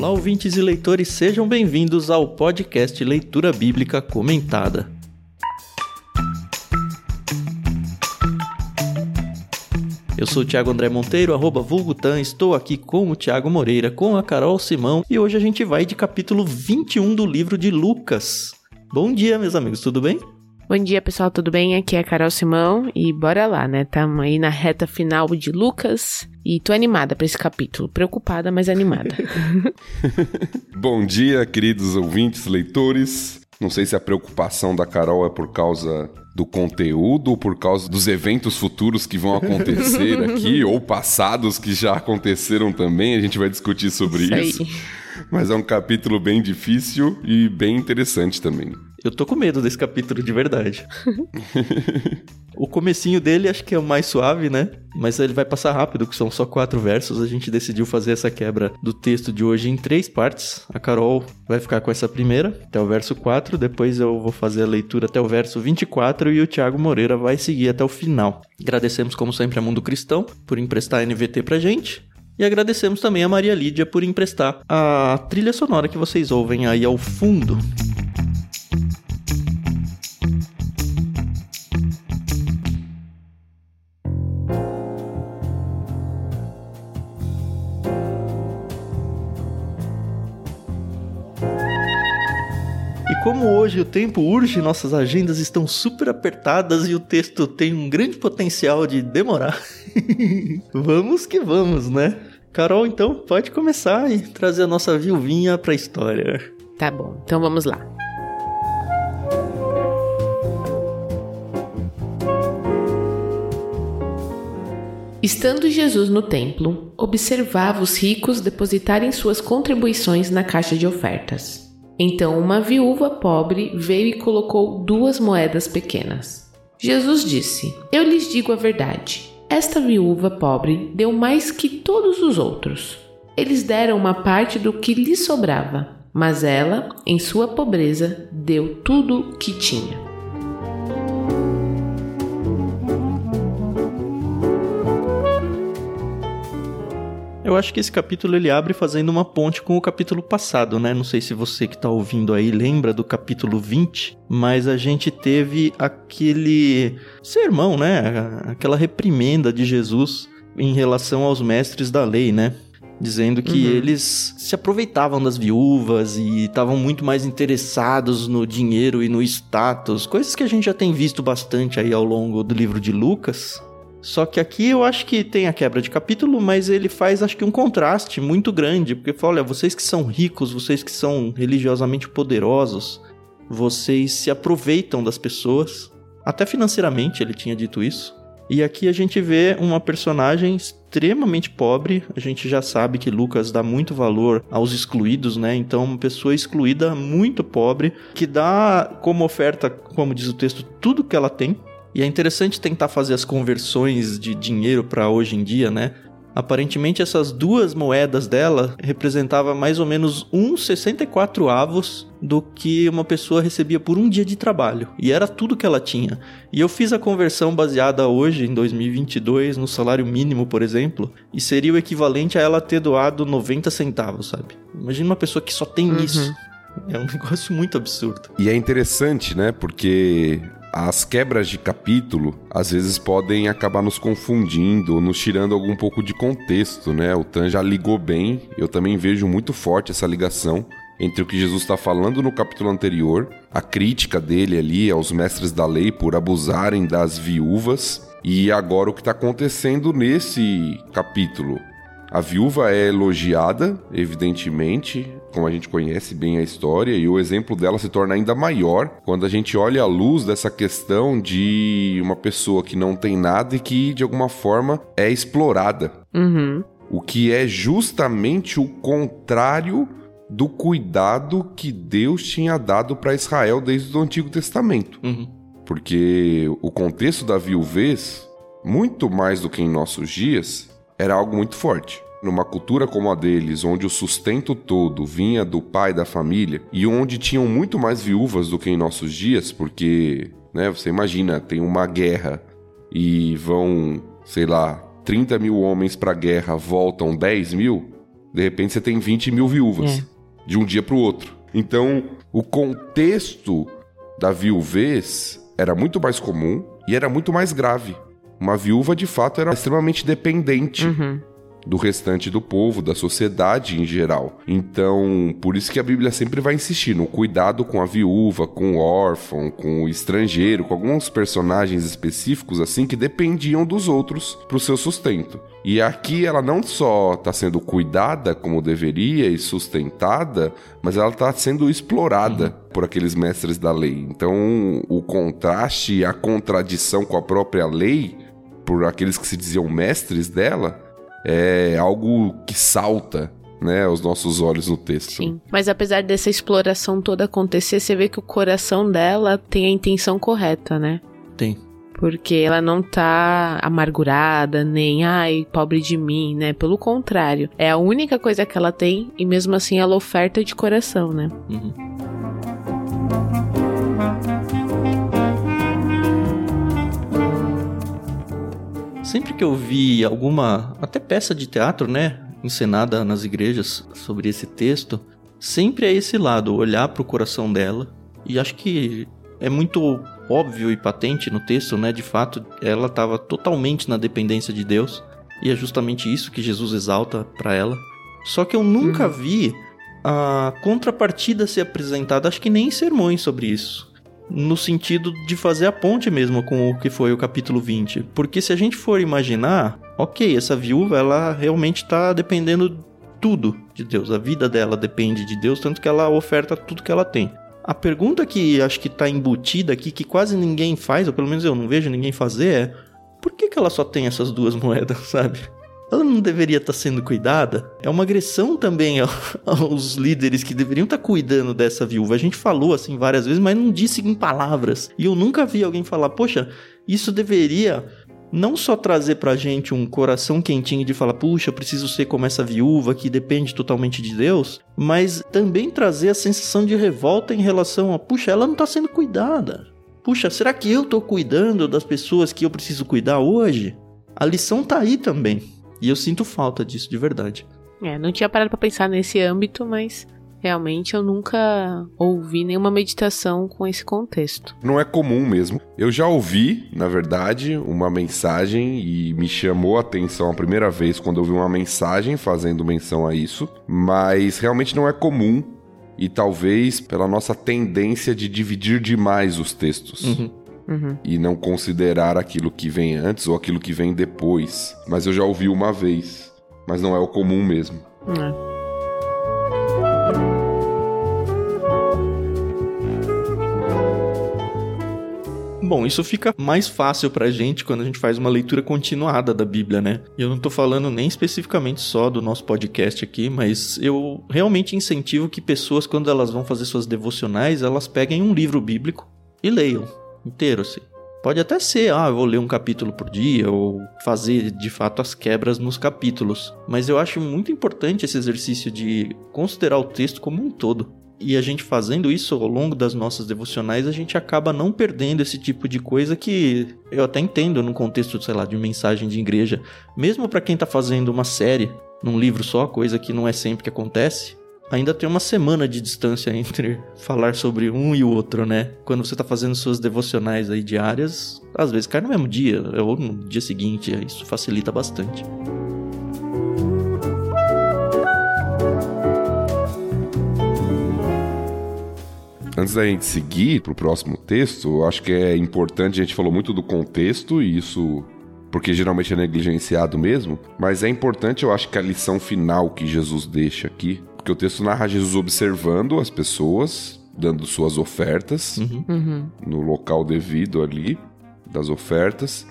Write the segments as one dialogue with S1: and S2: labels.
S1: Olá, ouvintes e leitores, sejam bem-vindos ao podcast Leitura Bíblica Comentada. Eu sou o Thiago André Monteiro, arroba Vulgutan, estou aqui com o Thiago Moreira, com a Carol Simão e hoje a gente vai de capítulo 21 do livro de Lucas. Bom dia, meus amigos, tudo bem?
S2: Bom dia, pessoal, tudo bem? Aqui é a Carol Simão e bora lá, né? Tamo aí na reta final de Lucas e tô animada para esse capítulo. Preocupada, mas animada.
S3: Bom dia, queridos ouvintes, leitores. Não sei se a preocupação da Carol é por causa do conteúdo ou por causa dos eventos futuros que vão acontecer aqui, ou passados que já aconteceram também. A gente vai discutir sobre isso. isso. Mas é um capítulo bem difícil e bem interessante também.
S1: Eu tô com medo desse capítulo de verdade. o comecinho dele acho que é o mais suave, né? Mas ele vai passar rápido, que são só quatro versos. A gente decidiu fazer essa quebra do texto de hoje em três partes. A Carol vai ficar com essa primeira, até o verso 4. Depois eu vou fazer a leitura até o verso 24 e o Thiago Moreira vai seguir até o final. Agradecemos, como sempre, a Mundo Cristão por emprestar a NVT pra gente. E agradecemos também a Maria Lídia por emprestar a trilha sonora que vocês ouvem aí ao fundo. Como hoje o tempo urge, nossas agendas estão super apertadas e o texto tem um grande potencial de demorar. vamos que vamos, né? Carol, então pode começar e trazer a nossa viuvinha para a história.
S2: Tá bom, então vamos lá. Estando Jesus no templo, observava os ricos depositarem suas contribuições na caixa de ofertas. Então uma viúva pobre veio e colocou duas moedas pequenas. Jesus disse: Eu lhes digo a verdade. Esta viúva pobre deu mais que todos os outros. Eles deram uma parte do que lhe sobrava, mas ela, em sua pobreza, deu tudo o que tinha.
S1: Eu acho que esse capítulo ele abre fazendo uma ponte com o capítulo passado, né? Não sei se você que está ouvindo aí lembra do capítulo 20, mas a gente teve aquele sermão, né? Aquela reprimenda de Jesus em relação aos mestres da lei, né? Dizendo que uhum. eles se aproveitavam das viúvas e estavam muito mais interessados no dinheiro e no status, coisas que a gente já tem visto bastante aí ao longo do livro de Lucas. Só que aqui eu acho que tem a quebra de capítulo, mas ele faz acho que um contraste muito grande, porque fala, olha, vocês que são ricos, vocês que são religiosamente poderosos, vocês se aproveitam das pessoas, até financeiramente ele tinha dito isso. E aqui a gente vê uma personagem extremamente pobre. A gente já sabe que Lucas dá muito valor aos excluídos, né? Então, uma pessoa excluída, muito pobre, que dá como oferta, como diz o texto, tudo que ela tem e é interessante tentar fazer as conversões de dinheiro para hoje em dia, né? Aparentemente essas duas moedas dela representava mais ou menos uns 64 avos do que uma pessoa recebia por um dia de trabalho. E era tudo que ela tinha. E eu fiz a conversão baseada hoje, em 2022, no salário mínimo, por exemplo, e seria o equivalente a ela ter doado 90 centavos, sabe? Imagina uma pessoa que só tem uhum. isso. É um negócio muito absurdo.
S3: E é interessante, né? Porque as quebras de capítulo às vezes podem acabar nos confundindo, nos tirando algum pouco de contexto, né? O Tan já ligou bem, eu também vejo muito forte essa ligação entre o que Jesus está falando no capítulo anterior, a crítica dele ali aos mestres da lei por abusarem das viúvas, e agora o que está acontecendo nesse capítulo. A viúva é elogiada, evidentemente, como a gente conhece bem a história, e o exemplo dela se torna ainda maior quando a gente olha a luz dessa questão de uma pessoa que não tem nada e que, de alguma forma, é explorada.
S2: Uhum.
S3: O que é justamente o contrário do cuidado que Deus tinha dado para Israel desde o Antigo Testamento.
S1: Uhum.
S3: Porque o contexto da viuvez, muito mais do que em nossos dias, era algo muito forte. Numa cultura como a deles, onde o sustento todo vinha do pai da família e onde tinham muito mais viúvas do que em nossos dias, porque, né, você imagina, tem uma guerra e vão, sei lá, 30 mil homens para a guerra, voltam 10 mil, De repente você tem 20 mil viúvas,
S2: É.
S3: de um dia para o outro. Então, o contexto da viuvez era muito mais comum e era muito mais grave. Uma viúva, de fato, era extremamente dependente
S2: Uhum.
S3: Do restante do povo, da sociedade em geral. Então, por isso que a Bíblia sempre vai insistir no cuidado com a viúva, com o órfão, com o estrangeiro, com alguns personagens específicos assim que dependiam dos outros para o seu sustento. E aqui ela não só está sendo cuidada como deveria e sustentada, mas ela está sendo explorada por aqueles mestres da lei. Então, o contraste e a contradição com a própria lei, por aqueles que se diziam mestres dela, é algo que salta, né, aos nossos olhos no texto.
S2: Sim. Mas apesar dessa exploração toda acontecer, você vê que o coração dela tem a intenção correta, né?
S1: Tem.
S2: Porque ela não tá amargurada, nem, ai, pobre de mim, né? Pelo contrário. É a única coisa que ela tem e mesmo assim ela oferta de coração, né?
S1: Uhum. Sempre que eu vi alguma, até peça de teatro, né, encenada nas igrejas sobre esse texto, sempre é esse lado, olhar para o coração dela. E acho que é muito óbvio e patente no texto, né, de fato, ela estava totalmente na dependência de Deus, e é justamente isso que Jesus exalta para ela. Só que eu nunca vi a contrapartida ser apresentada, acho que nem em sermões sobre isso. No sentido de fazer a ponte mesmo com o que foi o capítulo 20. Porque se a gente for imaginar, ok, essa viúva, ela realmente está dependendo tudo de Deus. A vida dela depende de Deus, tanto que ela oferta tudo que ela tem. A pergunta que acho que está embutida aqui, que quase ninguém faz, ou pelo menos eu não vejo ninguém fazer, é: por que, que ela só tem essas duas moedas, sabe? Ela não deveria estar sendo cuidada? É uma agressão também ao- aos líderes que deveriam estar cuidando dessa viúva. A gente falou assim várias vezes, mas não disse em palavras. E eu nunca vi alguém falar: poxa, isso deveria não só trazer pra gente um coração quentinho de falar, puxa, preciso ser como essa viúva que depende totalmente de Deus, mas também trazer a sensação de revolta em relação a, puxa, ela não tá sendo cuidada. Puxa, será que eu tô cuidando das pessoas que eu preciso cuidar hoje? A lição tá aí também. E eu sinto falta disso de verdade.
S2: É, não tinha parado pra pensar nesse âmbito, mas realmente eu nunca ouvi nenhuma meditação com esse contexto.
S3: Não é comum mesmo. Eu já ouvi, na verdade, uma mensagem e me chamou a atenção a primeira vez quando eu vi uma mensagem fazendo menção a isso, mas realmente não é comum e talvez pela nossa tendência de dividir demais os textos.
S1: Uhum.
S2: Uhum.
S3: E não considerar aquilo que vem antes ou aquilo que vem depois. Mas eu já ouvi uma vez. Mas não é o comum mesmo.
S2: É.
S1: Bom, isso fica mais fácil pra gente quando a gente faz uma leitura continuada da Bíblia, né? E eu não tô falando nem especificamente só do nosso podcast aqui, mas eu realmente incentivo que pessoas, quando elas vão fazer suas devocionais, elas peguem um livro bíblico e leiam inteiro, assim. Pode até ser, ah, eu vou ler um capítulo por dia, ou fazer de fato as quebras nos capítulos. Mas eu acho muito importante esse exercício de considerar o texto como um todo. E a gente fazendo isso ao longo das nossas devocionais, a gente acaba não perdendo esse tipo de coisa que eu até entendo no contexto, sei lá, de mensagem de igreja. Mesmo para quem tá fazendo uma série num livro só, coisa que não é sempre que acontece, ainda tem uma semana de distância entre falar sobre um e o outro, né? Quando você tá fazendo suas devocionais aí diárias, às vezes cai no mesmo dia ou no dia seguinte, isso facilita bastante.
S3: Antes da gente seguir pro próximo texto, eu acho que é importante, a gente falou muito do contexto e isso porque geralmente é negligenciado mesmo, mas é importante, eu acho que a lição final que Jesus deixa aqui, porque o texto narra Jesus observando as pessoas, dando suas ofertas
S1: Uhum.
S2: Uhum.
S3: no local devido ali das ofertas.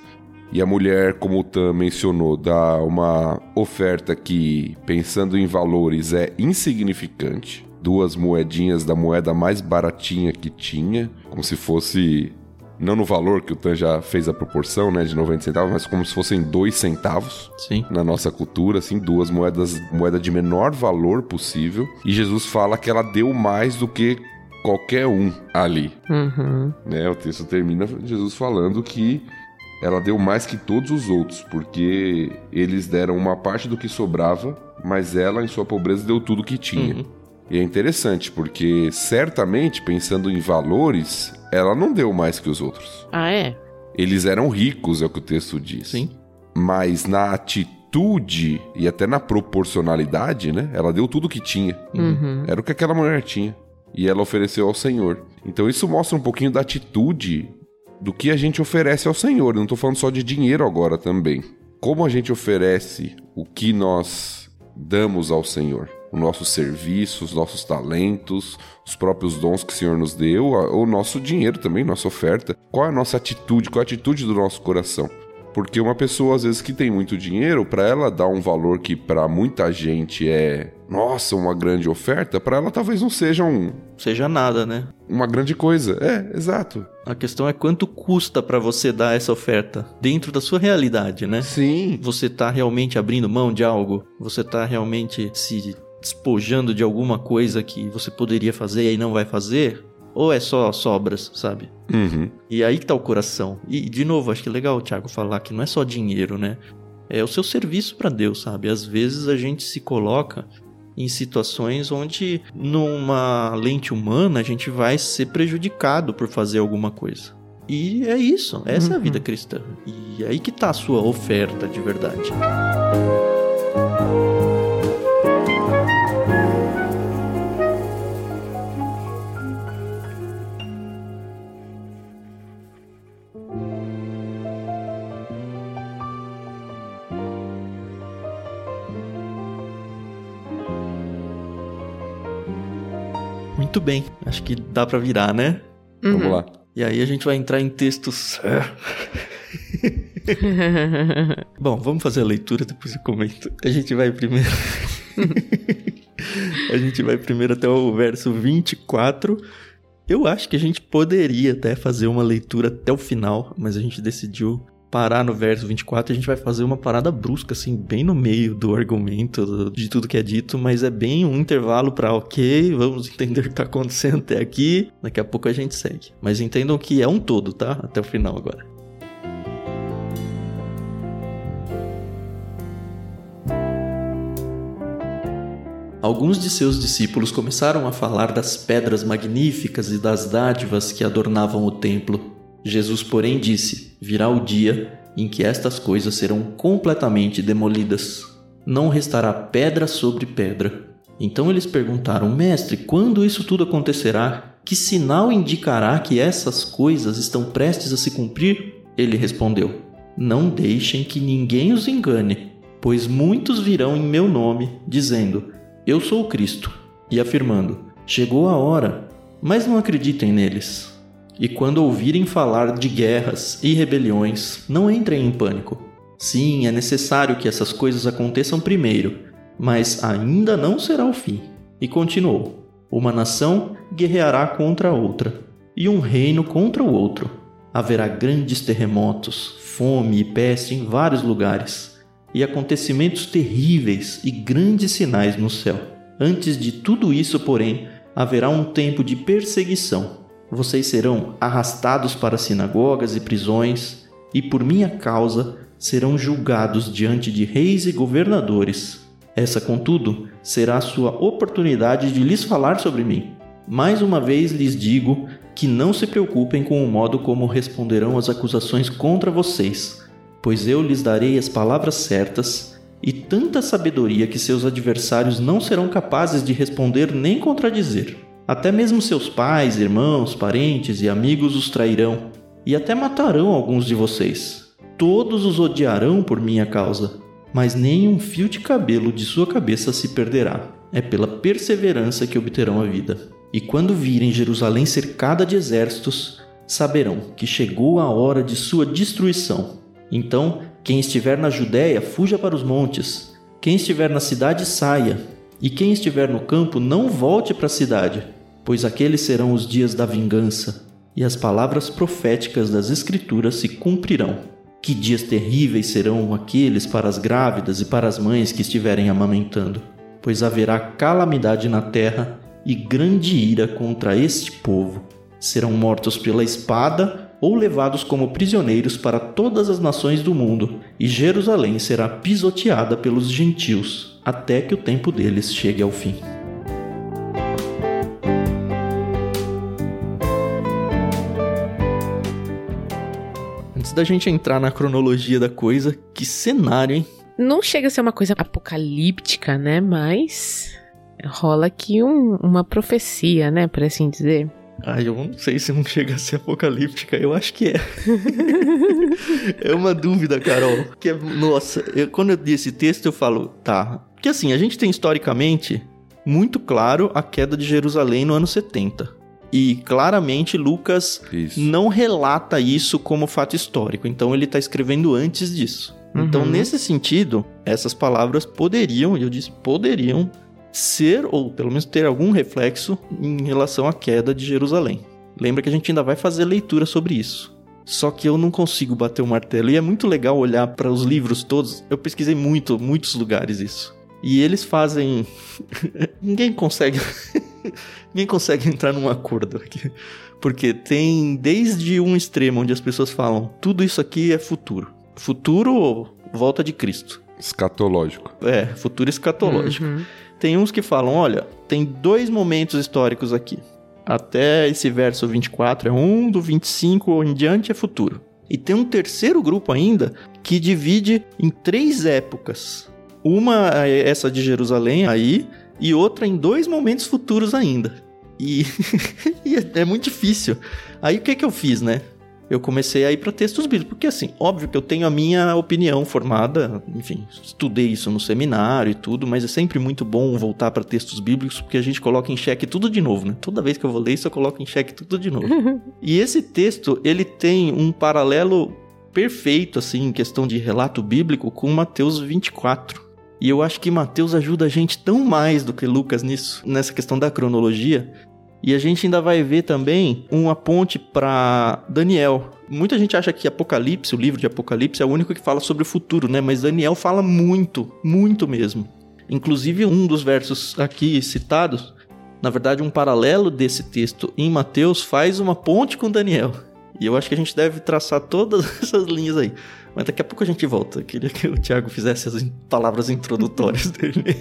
S3: E a mulher, como o Tan mencionou, dá uma oferta que, pensando em valores, é insignificante. Duas moedinhas da moeda mais baratinha que tinha, como se fosse, não no valor que o Tan já fez a proporção, né, de 90 centavos, mas como se fossem dois centavos
S1: Sim.
S3: na nossa cultura, assim, duas moedas, moeda de menor valor possível. E Jesus fala que ela deu mais do que qualquer um ali
S2: Uhum.
S3: né? O texto termina Jesus falando que ela deu mais que todos os outros, porque eles deram uma parte do que sobrava mas ela, em sua pobreza, deu tudo que tinha. Uhum. E é interessante, porque certamente, pensando em valores, ela não deu mais que os outros.
S2: Ah, é?
S3: Eles eram ricos, é o que o texto diz.
S1: Sim.
S3: Mas na atitude e até na proporcionalidade, né? Ela deu tudo que tinha.
S2: Uhum.
S3: Era o que aquela mulher tinha. E ela ofereceu ao Senhor. Então isso mostra um pouquinho da atitude do que a gente oferece ao Senhor. Eu não estou falando só de dinheiro agora também. Como a gente oferece o que nós damos ao Senhor? O nosso serviço, os nossos talentos, os próprios dons que o Senhor nos deu, o nosso dinheiro também, nossa oferta. Qual é a nossa atitude? Qual é a atitude do nosso coração? Porque uma pessoa, às vezes, que tem muito dinheiro, para ela dar um valor que para muita gente é, nossa, uma grande oferta, para ela talvez não seja um.
S1: Seja nada, né?
S3: Uma grande coisa. É, exato.
S1: A questão é quanto custa para você dar essa oferta dentro da sua realidade, né?
S3: Sim.
S1: Você tá realmente abrindo mão de algo? Você tá realmente se despojando de alguma coisa que você poderia fazer e não vai fazer? Ou é só sobras, sabe?
S3: Uhum.
S1: E aí que tá o coração. E, de novo, acho que é legal o Thiago falar que não é só dinheiro, né? É o seu serviço para Deus, sabe? Às vezes a gente se coloca em situações onde, numa lente humana, a gente vai ser prejudicado por fazer alguma coisa. E é isso, essa uhum. é a vida uhum. cristã. E é aí que tá a sua oferta de verdade. Muito bem, acho que dá para virar, né?
S3: Uhum. Vamos lá.
S1: E aí a gente vai entrar em textos. Bom, vamos fazer a leitura, depois eu comento. A gente vai primeiro. a gente vai primeiro até o verso 24. Eu acho que a gente poderia até fazer uma leitura até o final, mas a gente decidiu parar no verso 24 a gente vai fazer uma parada brusca, assim, bem no meio do argumento, de tudo que é dito, mas é bem um intervalo para ok, vamos entender o que tá acontecendo até aqui, daqui a pouco a gente segue. Mas entendam que é um todo, tá? Até o final agora. Alguns de seus discípulos começaram a falar das pedras magníficas e das dádivas que adornavam o templo. Jesus, porém, disse: Virá o dia em que estas coisas serão completamente demolidas. Não restará pedra sobre pedra. Então eles perguntaram: Mestre, quando isso tudo acontecerá? Que sinal indicará que essas coisas estão prestes a se cumprir? Ele respondeu: Não deixem que ninguém os engane, pois muitos virão em meu nome, dizendo: Eu sou o Cristo, e afirmando: Chegou a hora, mas não acreditem neles. E quando ouvirem falar de guerras e rebeliões, não entrem em pânico. Sim, é necessário que essas coisas aconteçam primeiro, mas ainda não será o fim. E continuou: Uma nação guerreará contra outra, e um reino contra o outro. Haverá grandes terremotos, fome e peste em vários lugares, e acontecimentos terríveis e grandes sinais no céu. Antes de tudo isso, porém, haverá um tempo de perseguição vocês serão arrastados para sinagogas e prisões, e por minha causa serão julgados diante de reis e governadores. Essa, contudo, será a sua oportunidade de lhes falar sobre mim. Mais uma vez lhes digo que não se preocupem com o modo como responderão as acusações contra vocês, pois eu lhes darei as palavras certas e tanta sabedoria que seus adversários não serão capazes de responder nem contradizer. Até mesmo seus pais, irmãos, parentes e amigos os trairão, e até matarão alguns de vocês. Todos os odiarão por minha causa, mas nem um fio de cabelo de sua cabeça se perderá. É pela perseverança que obterão a vida. E quando virem Jerusalém cercada de exércitos, saberão que chegou a hora de sua destruição. Então, quem estiver na Judéia, fuja para os montes. Quem estiver na cidade, saia. E quem estiver no campo, não volte para a cidade pois aqueles serão os dias da vingança, e as palavras proféticas das Escrituras se cumprirão. Que dias terríveis serão aqueles para as grávidas e para as mães que estiverem amamentando, pois haverá calamidade na terra e grande ira contra este povo. Serão mortos pela espada ou levados como prisioneiros para todas as nações do mundo, e Jerusalém será pisoteada pelos gentios até que o tempo deles chegue ao fim. Antes da gente entrar na cronologia da coisa, que cenário, hein?
S2: Não chega a ser uma coisa apocalíptica, né? Mas rola aqui um, uma profecia, né? Por assim dizer.
S1: Ai, eu não sei se não chega a ser apocalíptica, eu acho que é. é uma dúvida, Carol. Que é, nossa, eu, quando eu li esse texto, eu falo, tá. Porque assim, a gente tem historicamente muito claro a queda de Jerusalém no ano 70. E claramente Lucas
S3: Isso.
S1: não relata isso como fato histórico, então ele está escrevendo antes disso. Então,
S2: Uhum.
S1: nesse sentido, essas palavras poderiam, e eu disse poderiam, ser, ou pelo menos ter algum reflexo em relação à queda de Jerusalém. Lembra que a gente ainda vai fazer leitura sobre isso. Só que eu não consigo bater o martelo. E é muito legal olhar para os livros todos. Eu pesquisei muito, muitos lugares isso. E eles fazem. Ninguém consegue. Ninguém consegue entrar num acordo aqui. Porque tem desde um extremo onde as pessoas falam tudo isso aqui é futuro. Futuro, volta de Cristo.
S3: Escatológico.
S1: É, futuro escatológico.
S2: Uhum.
S1: Tem uns que falam, olha, tem dois momentos históricos aqui. Até esse verso 24 é um, do 25 em diante é futuro. E tem um terceiro grupo ainda que divide em três épocas. Uma é essa de Jerusalém aí, e outra em dois momentos futuros ainda. E, e é, é muito difícil. Aí o que que eu fiz, né? Eu comecei a ir para textos bíblicos, porque assim, óbvio que eu tenho a minha opinião formada, enfim, estudei isso no seminário e tudo, mas é sempre muito bom voltar para textos bíblicos, porque a gente coloca em xeque tudo de novo, né? Toda vez que eu vou ler isso, eu coloco em xeque tudo de novo. e esse texto, ele tem um paralelo perfeito, assim, em questão de relato bíblico, com Mateus 24. E eu acho que Mateus ajuda a gente tão mais do que Lucas nisso, nessa questão da cronologia. E a gente ainda vai ver também uma ponte para Daniel. Muita gente acha que Apocalipse, o livro de Apocalipse, é o único que fala sobre o futuro, né? Mas Daniel fala muito, muito mesmo. Inclusive, um dos versos aqui citados, na verdade, um paralelo desse texto em Mateus faz uma ponte com Daniel. E eu acho que a gente deve traçar todas essas linhas aí. Mas daqui a pouco a gente volta. Eu queria que o Thiago fizesse as palavras introdutórias dele.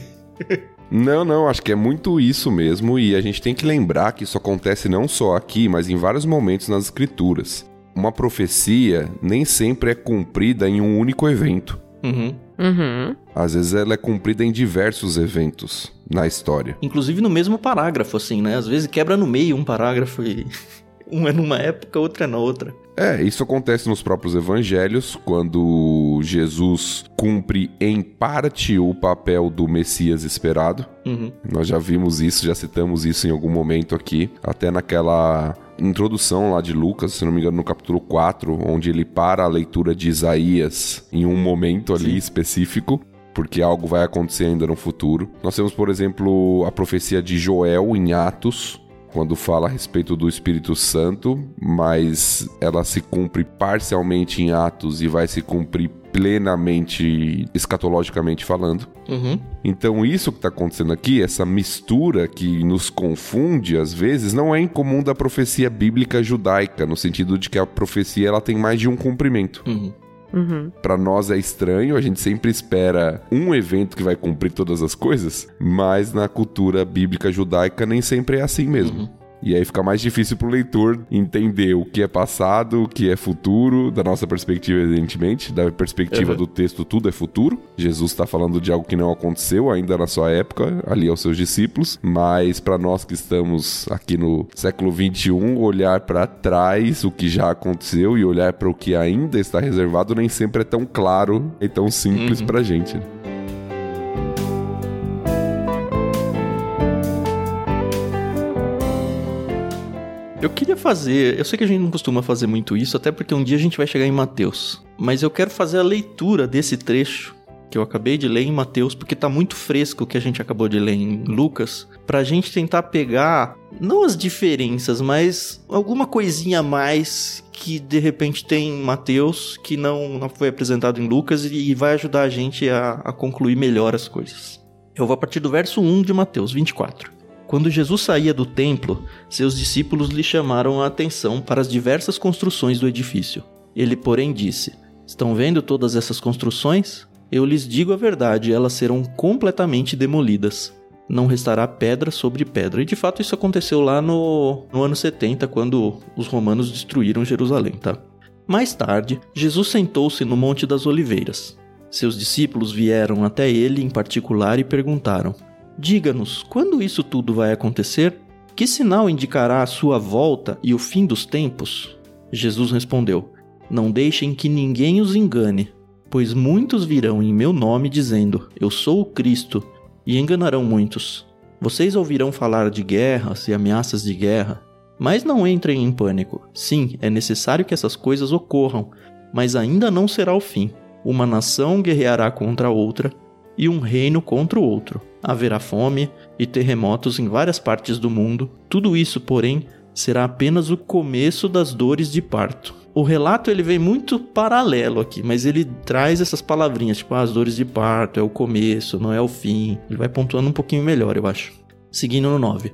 S3: Não, não, acho que é muito isso mesmo, e a gente tem que lembrar que isso acontece não só aqui, mas em vários momentos nas escrituras. Uma profecia nem sempre é cumprida em um único evento.
S1: Uhum.
S2: Uhum.
S3: Às vezes ela é cumprida em diversos eventos na história.
S1: Inclusive no mesmo parágrafo, assim, né? Às vezes quebra no meio um parágrafo e um é numa época, outro é na outra.
S3: É, isso acontece nos próprios evangelhos, quando Jesus cumpre em parte o papel do Messias esperado.
S1: Uhum.
S3: Nós já vimos isso, já citamos isso em algum momento aqui, até naquela introdução lá de Lucas, se não me engano, no capítulo 4, onde ele para a leitura de Isaías em um momento ali
S1: Sim.
S3: específico. Porque algo vai acontecer ainda no futuro. Nós temos, por exemplo, a profecia de Joel em Atos, quando fala a respeito do Espírito Santo, mas ela se cumpre parcialmente em Atos e vai se cumprir plenamente escatologicamente falando.
S1: Uhum.
S3: Então, isso que está acontecendo aqui, essa mistura que nos confunde às vezes, não é incomum da profecia bíblica judaica, no sentido de que a profecia ela tem mais de um cumprimento.
S1: Uhum.
S2: Uhum.
S3: Para nós é estranho, a gente sempre espera um evento que vai cumprir todas as coisas, mas na cultura bíblica judaica nem sempre é assim mesmo. E aí fica mais difícil pro leitor entender o que é passado, o que é futuro, da nossa perspectiva, evidentemente. Da perspectiva
S1: Uhum.
S3: do texto, tudo é futuro. Jesus está falando de algo que não aconteceu ainda na sua época, ali aos seus discípulos. Mas para nós que estamos aqui no século 21, olhar para trás o que já aconteceu e olhar para o que ainda está reservado nem sempre é tão claro e tão simples
S1: Uhum.
S3: pra gente.
S1: Eu queria fazer. Eu sei que a gente não costuma fazer muito isso, até porque um dia a gente vai chegar em Mateus. Mas eu quero fazer a leitura desse trecho que eu acabei de ler em Mateus, porque tá muito fresco o que a gente acabou de ler em Lucas, pra gente tentar pegar não as diferenças, mas alguma coisinha a mais que de repente tem em Mateus que não, não foi apresentado em Lucas e vai ajudar a gente a, a concluir melhor as coisas. Eu vou a partir do verso 1 de Mateus 24. Quando Jesus saía do templo, seus discípulos lhe chamaram a atenção para as diversas construções do edifício. Ele, porém, disse: Estão vendo todas essas construções? Eu lhes digo a verdade, elas serão completamente demolidas. Não restará pedra sobre pedra. E de fato isso aconteceu lá no, no ano 70, quando os romanos destruíram Jerusalém, tá? Mais tarde, Jesus sentou-se no Monte das Oliveiras. Seus discípulos vieram até ele em particular e perguntaram: Diga-nos, quando isso tudo vai acontecer? Que sinal indicará a sua volta e o fim dos tempos? Jesus respondeu: Não deixem que ninguém os engane, pois muitos virão em meu nome dizendo: Eu sou o Cristo, e enganarão muitos. Vocês ouvirão falar de guerras e ameaças de guerra, mas não entrem em pânico. Sim, é necessário que essas coisas ocorram, mas ainda não será o fim. Uma nação guerreará contra outra e um reino contra o outro. Haverá fome e terremotos em várias partes do mundo. Tudo isso, porém, será apenas o começo das dores de parto. O relato ele vem muito paralelo aqui, mas ele traz essas palavrinhas, tipo ah, as dores de parto, é o começo, não é o fim. Ele vai pontuando um pouquinho melhor, eu acho. Seguindo no 9.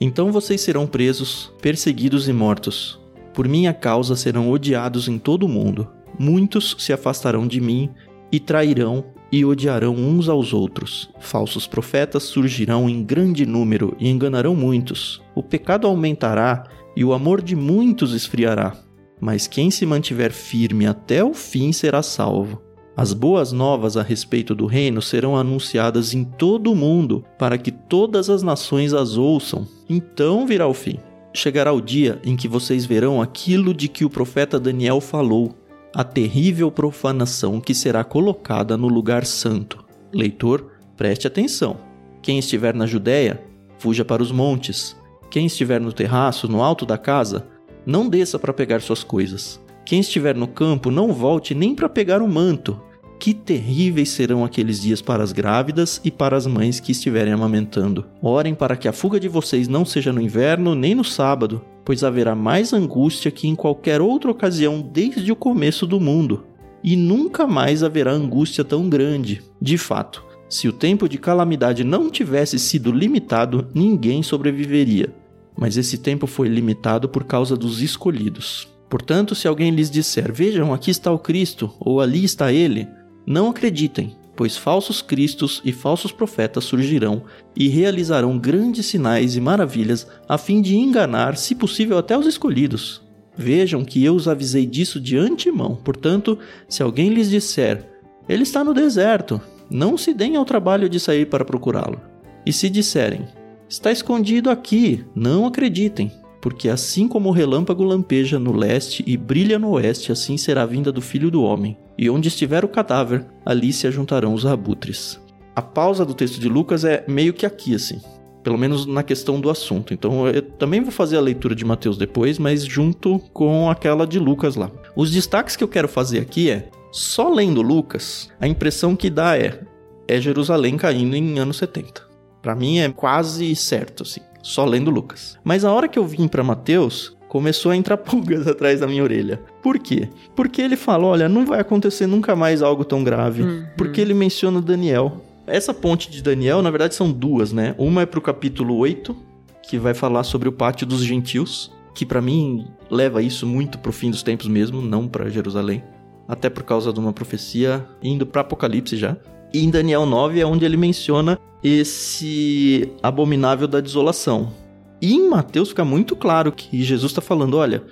S1: Então vocês serão presos, perseguidos e mortos. Por minha causa serão odiados em todo o mundo. Muitos se afastarão de mim e trairão e odiarão uns aos outros. Falsos profetas surgirão em grande número e enganarão muitos. O pecado aumentará e o amor de muitos esfriará. Mas quem se mantiver firme até o fim será salvo. As boas novas a respeito do reino serão anunciadas em todo o mundo, para que todas as nações as ouçam. Então virá o fim. Chegará o dia em que vocês verão aquilo de que o profeta Daniel falou a terrível profanação que será colocada no lugar santo. Leitor, preste atenção. Quem estiver na Judéia, fuja para os montes. Quem estiver no terraço, no alto da casa, não desça para pegar suas coisas. Quem estiver no campo, não volte nem para pegar o manto. Que terríveis serão aqueles dias para as grávidas e para as mães que estiverem amamentando. Orem para que a fuga de vocês não seja no inverno nem no sábado, pois haverá mais angústia que em qualquer outra ocasião desde o começo do mundo. E nunca mais haverá angústia tão grande. De fato, se o tempo de calamidade não tivesse sido limitado, ninguém sobreviveria. Mas esse tempo foi limitado por causa dos escolhidos. Portanto, se alguém lhes disser: Vejam, aqui está o Cristo, ou ali está ele, não acreditem, pois falsos cristos e falsos profetas surgirão e realizarão grandes sinais e maravilhas a fim de enganar, se possível, até os escolhidos. Vejam que eu os avisei disso de antemão. Portanto, se alguém lhes disser: Ele está no deserto, não se deem ao trabalho de sair para procurá-lo. E se disserem: Está escondido aqui, não acreditem, porque assim como o relâmpago lampeja no leste e brilha no oeste, assim será a vinda do filho do homem. E onde estiver o cadáver, ali se ajuntarão os abutres. A pausa do texto de Lucas é meio que aqui, assim. Pelo menos na questão do assunto. Então eu também vou fazer a leitura de Mateus depois, mas junto com aquela de Lucas lá. Os destaques que eu quero fazer aqui é: só lendo Lucas, a impressão que dá é é Jerusalém caindo em anos 70. Para mim é quase certo, assim só lendo Lucas. Mas a hora que eu vim para Mateus, começou a entrar pulgas atrás da minha orelha. Por quê? Porque ele fala: olha, não vai acontecer nunca mais algo tão grave. Uhum. Porque ele menciona Daniel. Essa ponte de Daniel, na verdade, são duas, né? Uma é pro capítulo 8, que vai falar sobre o pátio dos gentios, que para mim leva isso muito pro fim dos tempos mesmo, não para Jerusalém. Até por causa de uma profecia indo para Apocalipse já. E em Daniel 9 é onde ele menciona esse abominável da desolação. E em Mateus fica muito claro que Jesus está falando: olha,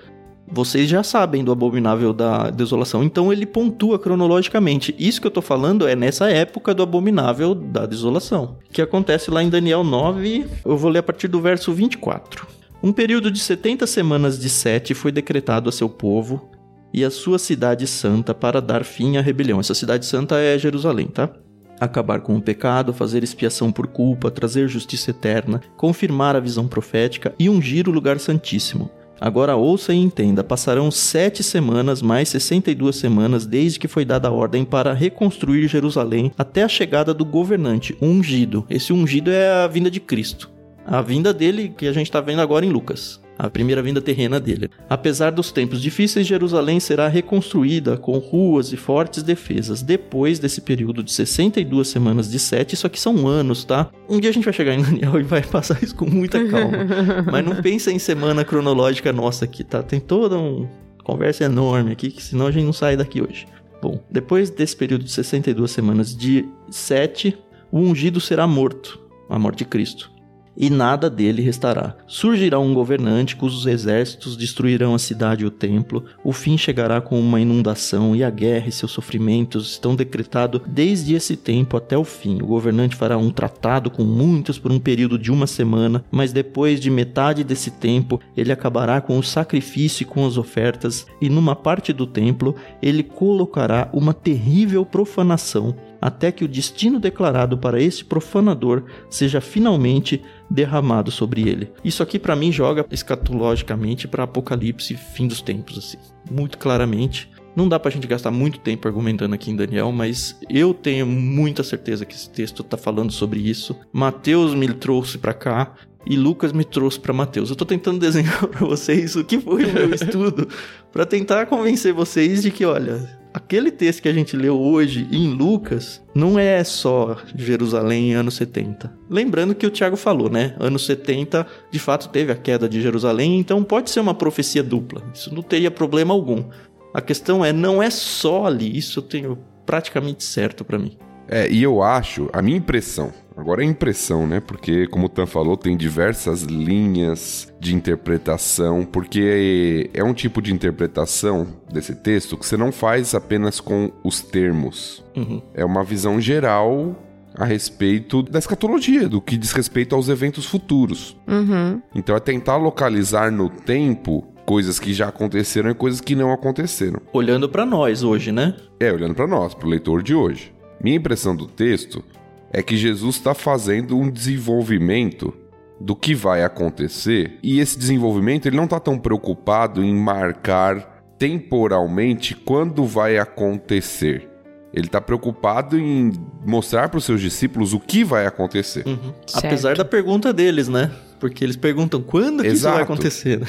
S1: vocês já sabem do abominável da desolação, então ele pontua cronologicamente. Isso que eu estou falando é nessa época do abominável da desolação, que acontece lá em Daniel 9, eu vou ler a partir do verso 24. Um período de 70 semanas de sete foi decretado a seu povo e a sua cidade santa para dar fim à rebelião. Essa cidade santa é Jerusalém, tá? Acabar com o pecado, fazer expiação por culpa, trazer justiça eterna, confirmar a visão profética e ungir o lugar santíssimo. Agora ouça e entenda: passarão sete semanas mais 62 semanas desde que foi dada a ordem para reconstruir Jerusalém até a chegada do governante, ungido. Esse ungido é a vinda de Cristo. A vinda dele que a gente está vendo agora em Lucas a primeira vinda terrena dele. Apesar dos tempos difíceis, Jerusalém será reconstruída com ruas e fortes defesas depois desse período de 62 semanas de sete. Isso aqui são anos, tá? Um dia a gente vai chegar em Daniel e vai passar isso com muita calma. Mas não pensa em semana cronológica nossa aqui, tá? Tem toda uma conversa enorme aqui, que senão a gente não sai daqui hoje. Bom, depois desse período de 62 semanas de 7, o ungido será morto, a morte de Cristo e nada dele restará. Surgirá um governante cujos exércitos destruirão a cidade e o templo. O fim chegará com uma inundação e a guerra e seus sofrimentos estão decretados desde esse tempo até o fim. O governante fará um tratado com muitos por um período de uma semana, mas depois de metade desse tempo ele acabará com o sacrifício e com as ofertas, e numa parte do templo ele colocará uma terrível profanação até que o destino declarado para esse profanador seja finalmente derramado sobre ele. Isso aqui para mim joga escatologicamente para Apocalipse, fim dos tempos assim, muito claramente. Não dá pra gente gastar muito tempo argumentando aqui em Daniel, mas eu tenho muita certeza que esse texto tá falando sobre isso. Mateus me trouxe para cá e Lucas me trouxe para Mateus. Eu tô tentando desenhar para vocês o que foi o meu estudo para tentar convencer vocês de que, olha, aquele texto que a gente leu hoje em Lucas não é só Jerusalém anos 70. Lembrando que o Tiago falou, né? Anos 70, de fato, teve a queda de Jerusalém, então pode ser uma profecia dupla. Isso não teria problema algum. A questão é, não é só ali, isso eu tenho praticamente certo para mim.
S3: É, e eu acho, a minha impressão, Agora é impressão, né? Porque, como o Tan falou, tem diversas linhas de interpretação, porque é um tipo de interpretação desse texto que você não faz apenas com os termos. Uhum. É uma visão geral a respeito da escatologia, do que diz respeito aos eventos futuros. Uhum. Então é tentar localizar no tempo coisas que já aconteceram e coisas que não aconteceram.
S1: Olhando para nós hoje, né?
S3: É, olhando para nós, para o leitor de hoje. Minha impressão do texto é que Jesus está fazendo um desenvolvimento do que vai acontecer e esse desenvolvimento ele não está tão preocupado em marcar temporalmente quando vai acontecer. Ele está preocupado em mostrar para os seus discípulos o que vai acontecer.
S1: Uhum. Apesar da pergunta deles, né? Porque eles perguntam quando que isso vai acontecer.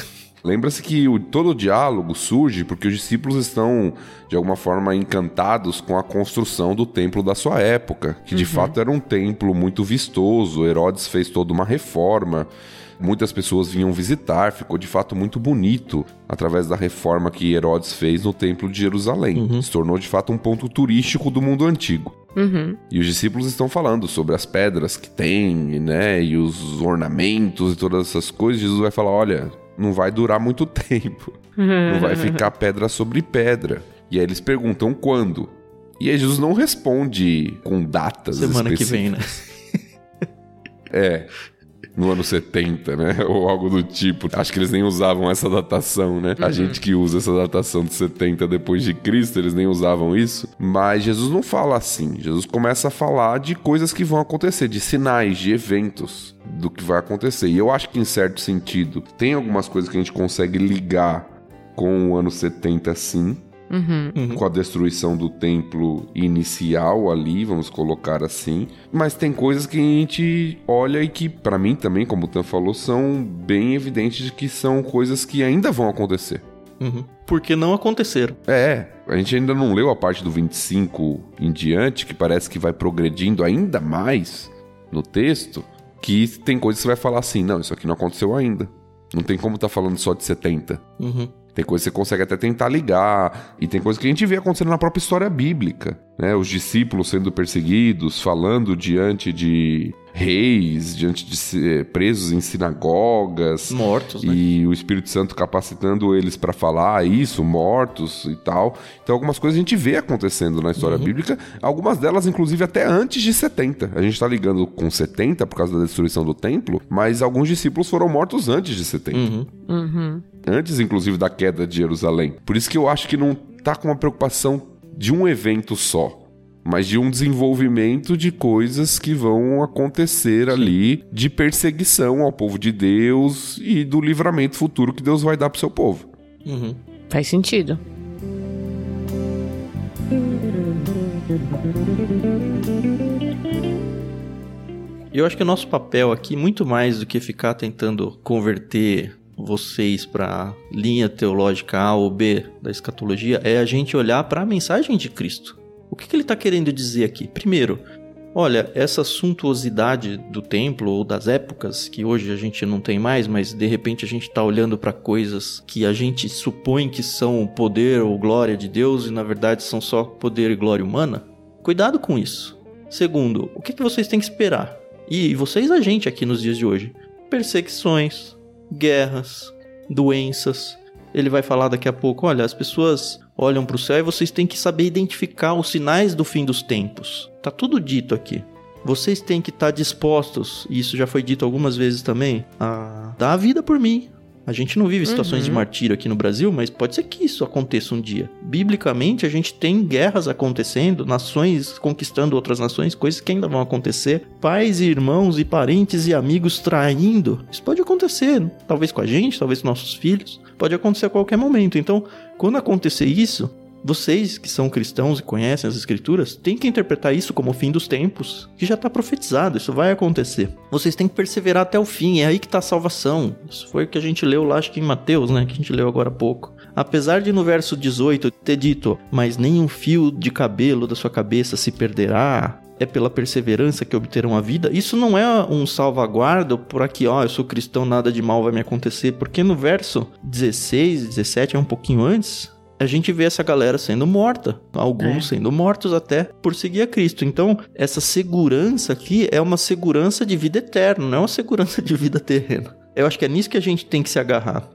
S3: Lembra-se que o, todo o diálogo surge porque os discípulos estão, de alguma forma, encantados com a construção do templo da sua época, que de uhum. fato era um templo muito vistoso. Herodes fez toda uma reforma. Muitas pessoas vinham visitar, ficou de fato muito bonito através da reforma que Herodes fez no Templo de Jerusalém. Uhum. Se tornou de fato um ponto turístico do mundo antigo. Uhum. E os discípulos estão falando sobre as pedras que tem, né? E os ornamentos e todas essas coisas. Jesus vai falar: olha, não vai durar muito tempo. não vai ficar pedra sobre pedra. E aí eles perguntam quando. E aí Jesus não responde com datas
S1: Semana que vem, né?
S3: é no ano 70, né? Ou algo do tipo. Acho que eles nem usavam essa datação, né? Uhum. A gente que usa essa datação de 70 depois de Cristo, eles nem usavam isso. Mas Jesus não fala assim. Jesus começa a falar de coisas que vão acontecer, de sinais, de eventos do que vai acontecer. E eu acho que em certo sentido tem algumas coisas que a gente consegue ligar com o ano 70 sim, Uhum. com a destruição do templo inicial ali, vamos colocar assim. Mas tem coisas que a gente olha e que, para mim também, como o Tan falou, são bem evidentes de que são coisas que ainda vão acontecer.
S1: Uhum. Porque não aconteceram.
S3: É, a gente ainda não leu a parte do 25 em diante, que parece que vai progredindo ainda mais no texto, que tem coisas que você vai falar assim, não, isso aqui não aconteceu ainda. Não tem como estar tá falando só de 70. Uhum. Tem coisa que você consegue até tentar ligar. E tem coisa que a gente vê acontecendo na própria história bíblica. Né? Os discípulos sendo perseguidos, falando diante de reis, diante de eh, presos em sinagogas.
S1: Mortos, né?
S3: E o Espírito Santo capacitando eles para falar isso, mortos e tal. Então, algumas coisas a gente vê acontecendo na história uhum. bíblica, algumas delas, inclusive, até antes de 70. A gente está ligando com 70 por causa da destruição do templo, mas alguns discípulos foram mortos antes de 70. Uhum. Uhum. Antes, inclusive, da queda de Jerusalém. Por isso que eu acho que não tá com uma preocupação de um evento só mas de um desenvolvimento de coisas que vão acontecer ali de perseguição ao povo de Deus e do livramento futuro que Deus vai dar para o seu povo.
S2: Uhum. Faz sentido.
S1: Eu acho que o nosso papel aqui, muito mais do que ficar tentando converter vocês para linha teológica A ou B da escatologia, é a gente olhar para a mensagem de Cristo. O que, que ele está querendo dizer aqui? Primeiro, olha, essa suntuosidade do templo ou das épocas que hoje a gente não tem mais, mas de repente a gente está olhando para coisas que a gente supõe que são poder ou glória de Deus e na verdade são só poder e glória humana. Cuidado com isso. Segundo, o que, que vocês têm que esperar? E vocês, a gente aqui nos dias de hoje: perseguições, guerras, doenças. Ele vai falar daqui a pouco: olha, as pessoas olham para o céu e vocês têm que saber identificar os sinais do fim dos tempos. Tá tudo dito aqui. Vocês têm que estar tá dispostos, e isso já foi dito algumas vezes também, a dar a vida por mim, a gente não vive situações uhum. de martírio aqui no Brasil, mas pode ser que isso aconteça um dia. Biblicamente, a gente tem guerras acontecendo, nações conquistando outras nações, coisas que ainda vão acontecer, pais e irmãos e parentes e amigos traindo. Isso pode acontecer, talvez com a gente, talvez com nossos filhos, pode acontecer a qualquer momento. Então, quando acontecer isso, vocês que são cristãos e conhecem as escrituras, têm que interpretar isso como o fim dos tempos, que já está profetizado, isso vai acontecer. Vocês têm que perseverar até o fim, é aí que está a salvação. Isso foi o que a gente leu lá, acho que em Mateus, né, que a gente leu agora há pouco. Apesar de no verso 18 ter dito, mas nenhum fio de cabelo da sua cabeça se perderá, é pela perseverança que obterão a vida. Isso não é um salvaguarda por aqui, ó, eu sou cristão, nada de mal vai me acontecer, porque no verso 16, 17 é um pouquinho antes, a gente vê essa galera sendo morta, alguns é. sendo mortos até por seguir a Cristo. Então, essa segurança aqui é uma segurança de vida eterna, não é uma segurança de vida terrena. Eu acho que é nisso que a gente tem que se agarrar.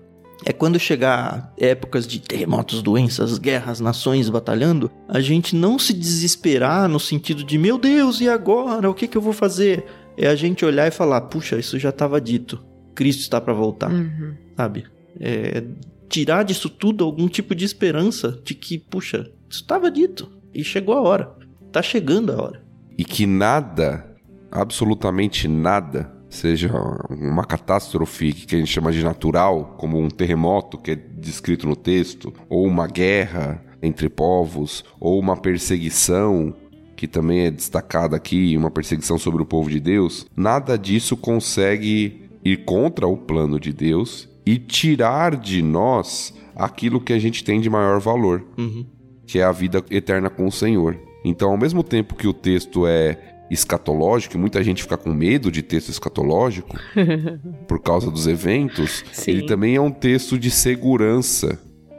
S1: É quando chegar épocas de terremotos, doenças, guerras, nações batalhando, a gente não se desesperar no sentido de meu Deus, e agora? O que, que eu vou fazer? É a gente olhar e falar, puxa, isso já estava dito. Cristo está para voltar, uhum. sabe? É, tirar disso tudo algum tipo de esperança de que, puxa, isso estava dito e chegou a hora. Tá chegando a hora.
S3: E que nada, absolutamente nada, seja uma catástrofe que a gente chama de natural, como um terremoto que é descrito no texto, ou uma guerra entre povos, ou uma perseguição que também é destacada aqui, uma perseguição sobre o povo de Deus, nada disso consegue ir contra o plano de Deus e tirar de nós aquilo que a gente tem de maior valor, uhum. que é a vida eterna com o Senhor. Então, ao mesmo tempo que o texto é escatológico, e muita gente fica com medo de texto escatológico por causa dos eventos, Sim. ele também é um texto de segurança,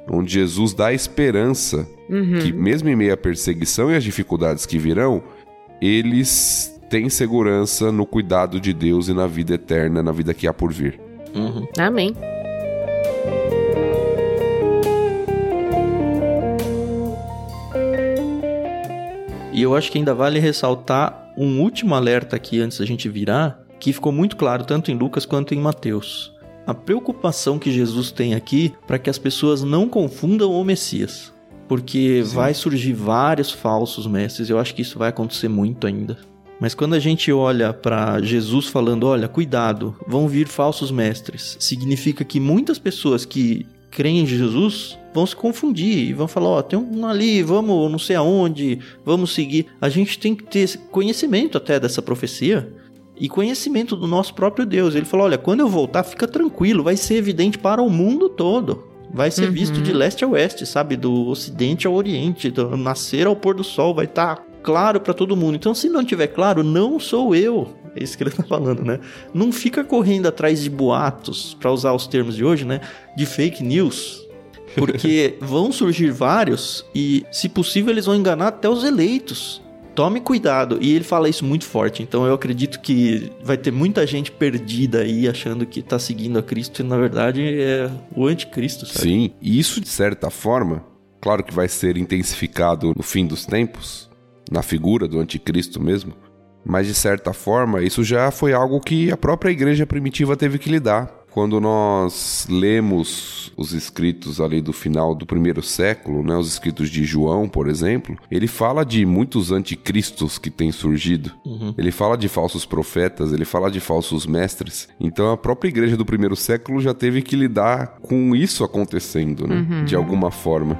S3: onde Jesus dá esperança uhum. que, mesmo em meio à perseguição e às dificuldades que virão, eles têm segurança no cuidado de Deus e na vida eterna, na vida que há por vir.
S2: Uhum. Amém.
S1: E eu acho que ainda vale ressaltar um último alerta aqui antes da gente virar, que ficou muito claro tanto em Lucas quanto em Mateus. A preocupação que Jesus tem aqui para que as pessoas não confundam o Messias. Porque Sim. vai surgir vários falsos mestres, eu acho que isso vai acontecer muito ainda. Mas quando a gente olha para Jesus falando, olha, cuidado, vão vir falsos mestres, significa que muitas pessoas que creem em Jesus vão se confundir e vão falar, ó, oh, tem um ali, vamos não sei aonde, vamos seguir. A gente tem que ter conhecimento até dessa profecia e conhecimento do nosso próprio Deus. Ele falou, olha, quando eu voltar, fica tranquilo, vai ser evidente para o mundo todo. Vai ser uhum. visto de leste a oeste, sabe? Do ocidente ao oriente, do nascer ao pôr do sol, vai estar tá claro para todo mundo. Então, se não tiver claro, não sou eu. É isso que ele tá falando, né? Não fica correndo atrás de boatos, para usar os termos de hoje, né? De fake news. Porque vão surgir vários e, se possível, eles vão enganar até os eleitos. Tome cuidado. E ele fala isso muito forte. Então eu acredito que vai ter muita gente perdida aí achando que tá seguindo a Cristo e na verdade é o anticristo, sabe?
S3: Sim, e isso de certa forma, claro que vai ser intensificado no fim dos tempos, na figura do anticristo mesmo, mas de certa forma isso já foi algo que a própria igreja primitiva teve que lidar. Quando nós lemos os escritos ali do final do primeiro século, né, os escritos de João, por exemplo, ele fala de muitos anticristos que têm surgido. Uhum. Ele fala de falsos profetas, ele fala de falsos mestres. Então a própria igreja do primeiro século já teve que lidar com isso acontecendo, né, uhum. de alguma forma.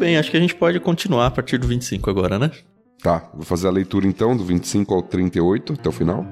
S1: Bem, acho que a gente pode continuar a partir do 25 agora, né?
S3: Tá, vou fazer a leitura então do 25 ao 38 até o final.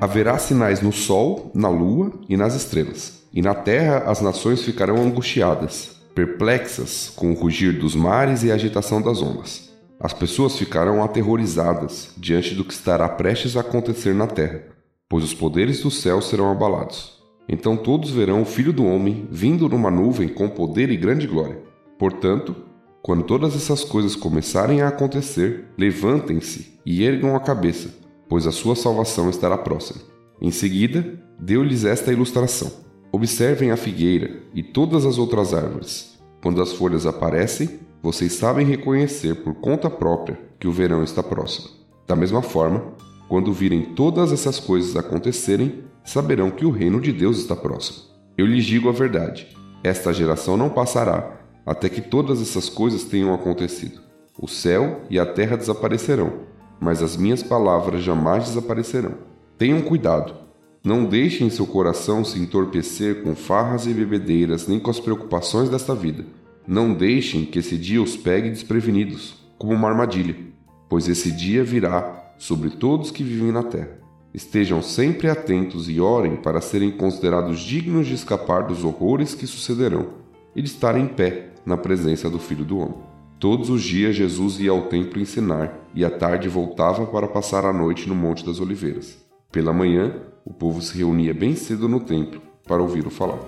S3: Haverá sinais no sol, na lua e nas estrelas. E na terra as nações ficarão angustiadas, perplexas com o rugir dos mares e a agitação das ondas. As pessoas ficarão aterrorizadas diante do que estará prestes a acontecer na terra, pois os poderes do céu serão abalados. Então todos verão o Filho do Homem vindo numa nuvem com poder e grande glória. Portanto, quando todas essas coisas começarem a acontecer, levantem-se e ergam a cabeça, pois a sua salvação estará próxima. Em seguida, deu-lhes esta ilustração: Observem a figueira e todas as outras árvores. Quando as folhas aparecem, vocês sabem reconhecer por conta própria que o verão está próximo. Da mesma forma, quando virem todas essas coisas acontecerem, saberão que o reino de Deus está próximo. Eu lhes digo a verdade: esta geração não passará até que todas essas coisas tenham acontecido. O céu e a terra desaparecerão, mas as minhas palavras jamais desaparecerão. Tenham cuidado. Não deixem seu coração se entorpecer com farras e bebedeiras, nem com as preocupações desta vida. Não deixem que esse dia os pegue desprevenidos, como uma armadilha, pois esse dia virá sobre todos que vivem na terra. Estejam sempre atentos e orem para serem considerados dignos de escapar dos horrores que sucederão e de estar em pé na presença do Filho do Homem. Todos os dias Jesus ia ao templo ensinar e à tarde voltava para passar a noite no Monte das Oliveiras. Pela manhã, o povo se reunia bem cedo no templo para ouvi-lo falar.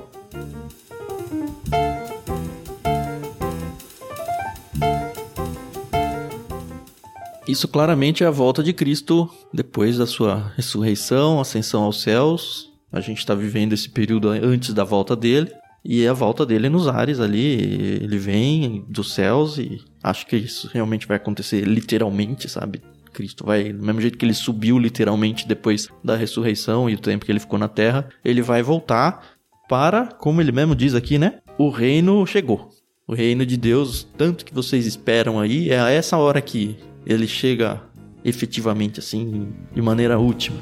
S1: Isso claramente é a volta de Cristo depois da sua ressurreição, ascensão aos céus. A gente está vivendo esse período antes da volta dele. E a volta dele nos ares ali, ele vem dos céus e acho que isso realmente vai acontecer literalmente, sabe? Cristo vai, do mesmo jeito que ele subiu literalmente depois da ressurreição e o tempo que ele ficou na terra, ele vai voltar para, como ele mesmo diz aqui, né? O reino chegou. O reino de Deus, tanto que vocês esperam aí, é a essa hora que ele chega efetivamente assim, de maneira última.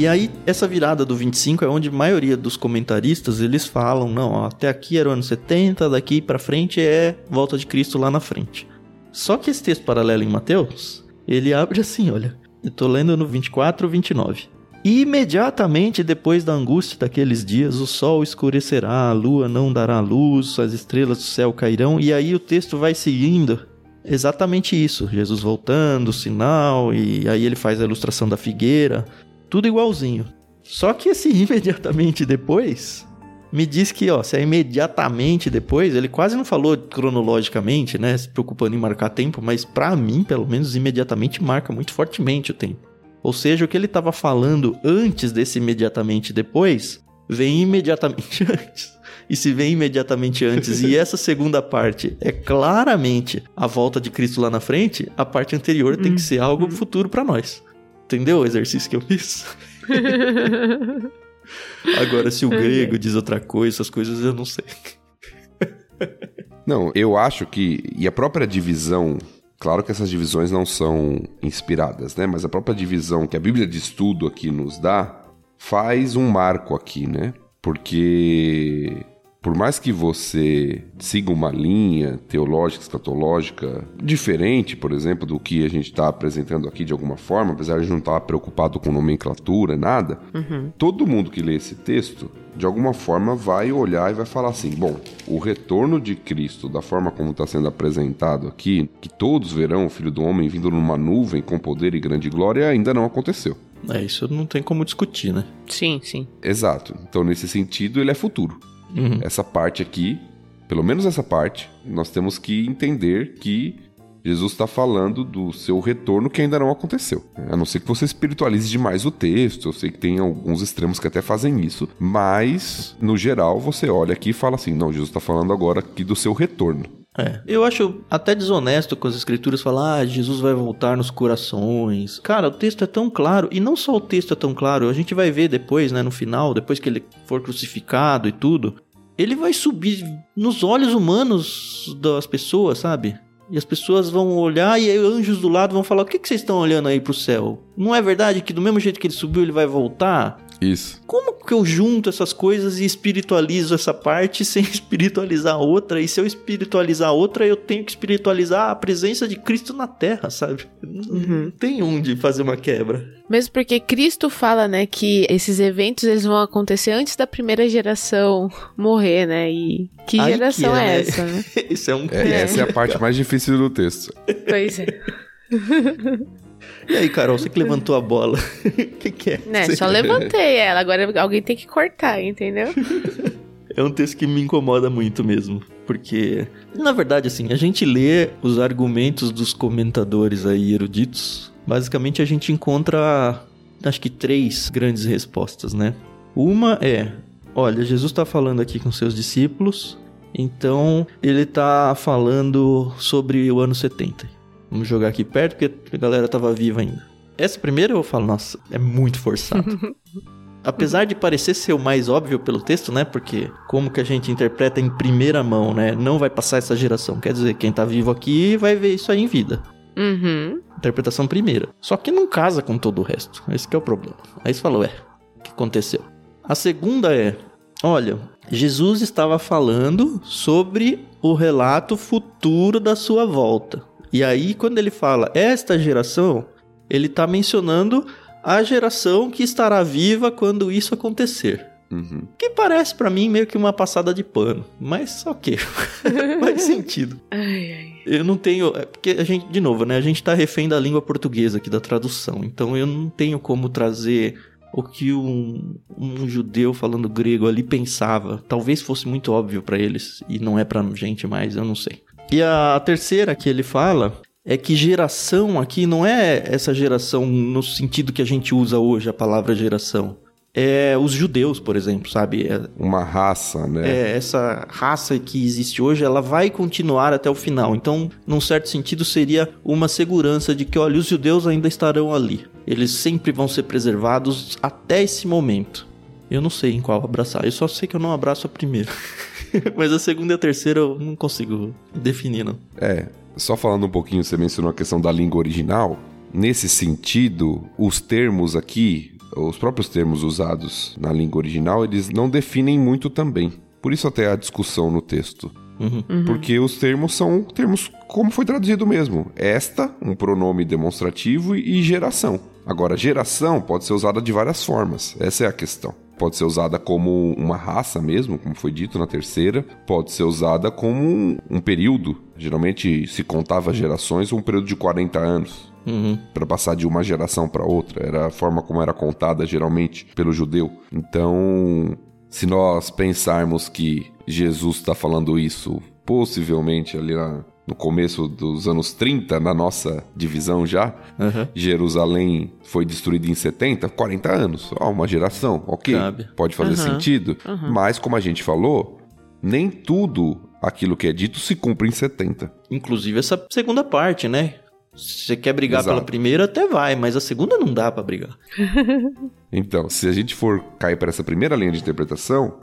S1: E aí, essa virada do 25 é onde a maioria dos comentaristas eles falam: não, ó, até aqui era o ano 70, daqui para frente é volta de Cristo lá na frente. Só que esse texto paralelo em Mateus, ele abre assim: olha, eu tô lendo no 24 29. Imediatamente depois da angústia daqueles dias, o sol escurecerá, a lua não dará luz, as estrelas do céu cairão, e aí o texto vai seguindo exatamente isso: Jesus voltando, sinal, e aí ele faz a ilustração da figueira, tudo igualzinho. Só que esse imediatamente depois me diz que, ó, se é imediatamente depois, ele quase não falou cronologicamente, né, se preocupando em marcar tempo, mas para mim, pelo menos, imediatamente marca muito fortemente o tempo. Ou seja, o que ele estava falando antes desse imediatamente depois, vem imediatamente antes. E se vem imediatamente antes e essa segunda parte é claramente a volta de Cristo lá na frente, a parte anterior tem que ser algo futuro para nós. Entendeu o exercício que eu fiz? Agora, se o grego diz outra coisa, essas coisas eu não sei.
S3: não, eu acho que. E a própria divisão. Claro que essas divisões não são inspiradas, né? Mas a própria divisão que a Bíblia de Estudo aqui nos dá faz um marco aqui, né? Porque por mais que você siga uma linha teológica, escatológica diferente, por exemplo, do que a gente está apresentando aqui de alguma forma, apesar de não estar tá preocupado com nomenclatura, nada, uhum. todo mundo que lê esse texto, de alguma forma, vai olhar e vai falar assim: bom, o retorno de Cristo, da forma como está sendo apresentado aqui, que todos verão o Filho do Homem vindo numa nuvem com poder e grande glória, ainda não aconteceu.
S1: É, isso não tem como discutir, né?
S2: Sim, sim.
S3: Exato. Então, nesse sentido, ele é futuro. Uhum. Essa parte aqui, pelo menos essa parte, nós temos que entender que Jesus está falando do seu retorno que ainda não aconteceu. A não ser que você espiritualize demais o texto. Eu sei que tem alguns extremos que até fazem isso. Mas, no geral, você olha aqui e fala assim: não, Jesus está falando agora aqui do seu retorno.
S1: É, eu acho até desonesto com as escrituras falar, ah, Jesus vai voltar nos corações. Cara, o texto é tão claro, e não só o texto é tão claro, a gente vai ver depois, né, no final, depois que ele for crucificado e tudo, ele vai subir nos olhos humanos das pessoas, sabe? E as pessoas vão olhar e aí anjos do lado vão falar: O que, que vocês estão olhando aí pro céu? Não é verdade que do mesmo jeito que ele subiu, ele vai voltar?
S3: Isso.
S1: Como que eu junto essas coisas e espiritualizo essa parte sem espiritualizar a outra? E se eu espiritualizar a outra, eu tenho que espiritualizar a presença de Cristo na Terra, sabe? Uhum. Não tem onde fazer uma quebra.
S2: Mesmo porque Cristo fala, né, que esses eventos eles vão acontecer antes da primeira geração morrer, né? E que
S1: Aí
S2: geração
S1: que
S2: é,
S1: é, né?
S2: essa, né?
S1: Isso é um
S3: É, Essa é a parte mais difícil do texto.
S2: Pois é.
S1: E aí, Carol, você que levantou a bola. O que, que é?
S2: Né,
S1: Você-
S2: só levantei ela, agora alguém tem que cortar, entendeu?
S1: É um texto que me incomoda muito mesmo. Porque, na verdade, assim, a gente lê os argumentos dos comentadores aí eruditos. Basicamente, a gente encontra, acho que, três grandes respostas, né? Uma é: olha, Jesus está falando aqui com seus discípulos, então ele está falando sobre o ano 70. Vamos jogar aqui perto, porque a galera tava viva ainda. Essa primeira eu falo, nossa, é muito forçado. Apesar de parecer ser o mais óbvio pelo texto, né? Porque como que a gente interpreta em primeira mão, né? Não vai passar essa geração. Quer dizer, quem tá vivo aqui vai ver isso aí em vida.
S2: Uhum.
S1: Interpretação primeira. Só que não casa com todo o resto. Esse que é o problema. Aí você falou, é, o que aconteceu? A segunda é, olha, Jesus estava falando sobre o relato futuro da sua volta. E aí, quando ele fala esta geração, ele está mencionando a geração que estará viva quando isso acontecer.
S3: Uhum.
S1: Que parece pra mim meio que uma passada de pano, mas ok, faz sentido.
S2: Ai, ai.
S1: Eu não tenho. É porque a gente, de novo, né? A gente tá refém da língua portuguesa aqui, da tradução. Então eu não tenho como trazer o que um, um judeu falando grego ali pensava. Talvez fosse muito óbvio pra eles, e não é pra gente mais, eu não sei. E a terceira que ele fala é que geração aqui não é essa geração no sentido que a gente usa hoje a palavra geração. É os judeus, por exemplo, sabe? É,
S3: Uma raça, né?
S1: é, essa raça que existe hoje, ela vai continuar até o final. Então, num certo sentido, seria uma segurança de que, olha, os judeus ainda estarão ali. Eles sempre vão ser preservados até esse momento. Eu não sei em qual abraçar. Eu só sei que eu não abraço a primeira. Mas a segunda e a terceira eu não consigo definir, não.
S3: É, só falando um pouquinho, você mencionou a questão da língua original. Nesse sentido, os termos aqui, os próprios termos usados na língua original, eles não definem muito também. Por isso até a discussão no texto.
S1: Uhum.
S3: Porque os termos são termos como foi traduzido mesmo. Esta, um pronome demonstrativo, e geração. Agora, geração pode ser usada de várias formas. Essa é a questão. Pode ser usada como uma raça mesmo, como foi dito na terceira. Pode ser usada como um, um período. Geralmente se contava gerações, um período de 40 anos.
S1: Uhum.
S3: Para passar de uma geração para outra. Era a forma como era contada geralmente pelo judeu. Então, se nós pensarmos que Jesus está falando isso possivelmente ali na- no começo dos anos 30, na nossa divisão já,
S1: Uhum.
S3: Jerusalém foi destruída em 70, 40 anos. Ó, uma geração, ok.
S1: Cabe.
S3: Pode fazer
S2: Aham.
S3: sentido. Mas, como a gente falou, nem tudo aquilo que é dito se cumpre em 70.
S1: Inclusive essa segunda parte, né? Se você quer brigar
S3: Exato.
S1: pela primeira, até vai, mas a segunda não dá pra brigar.
S3: Então, se a gente for cair para essa primeira linha de interpretação,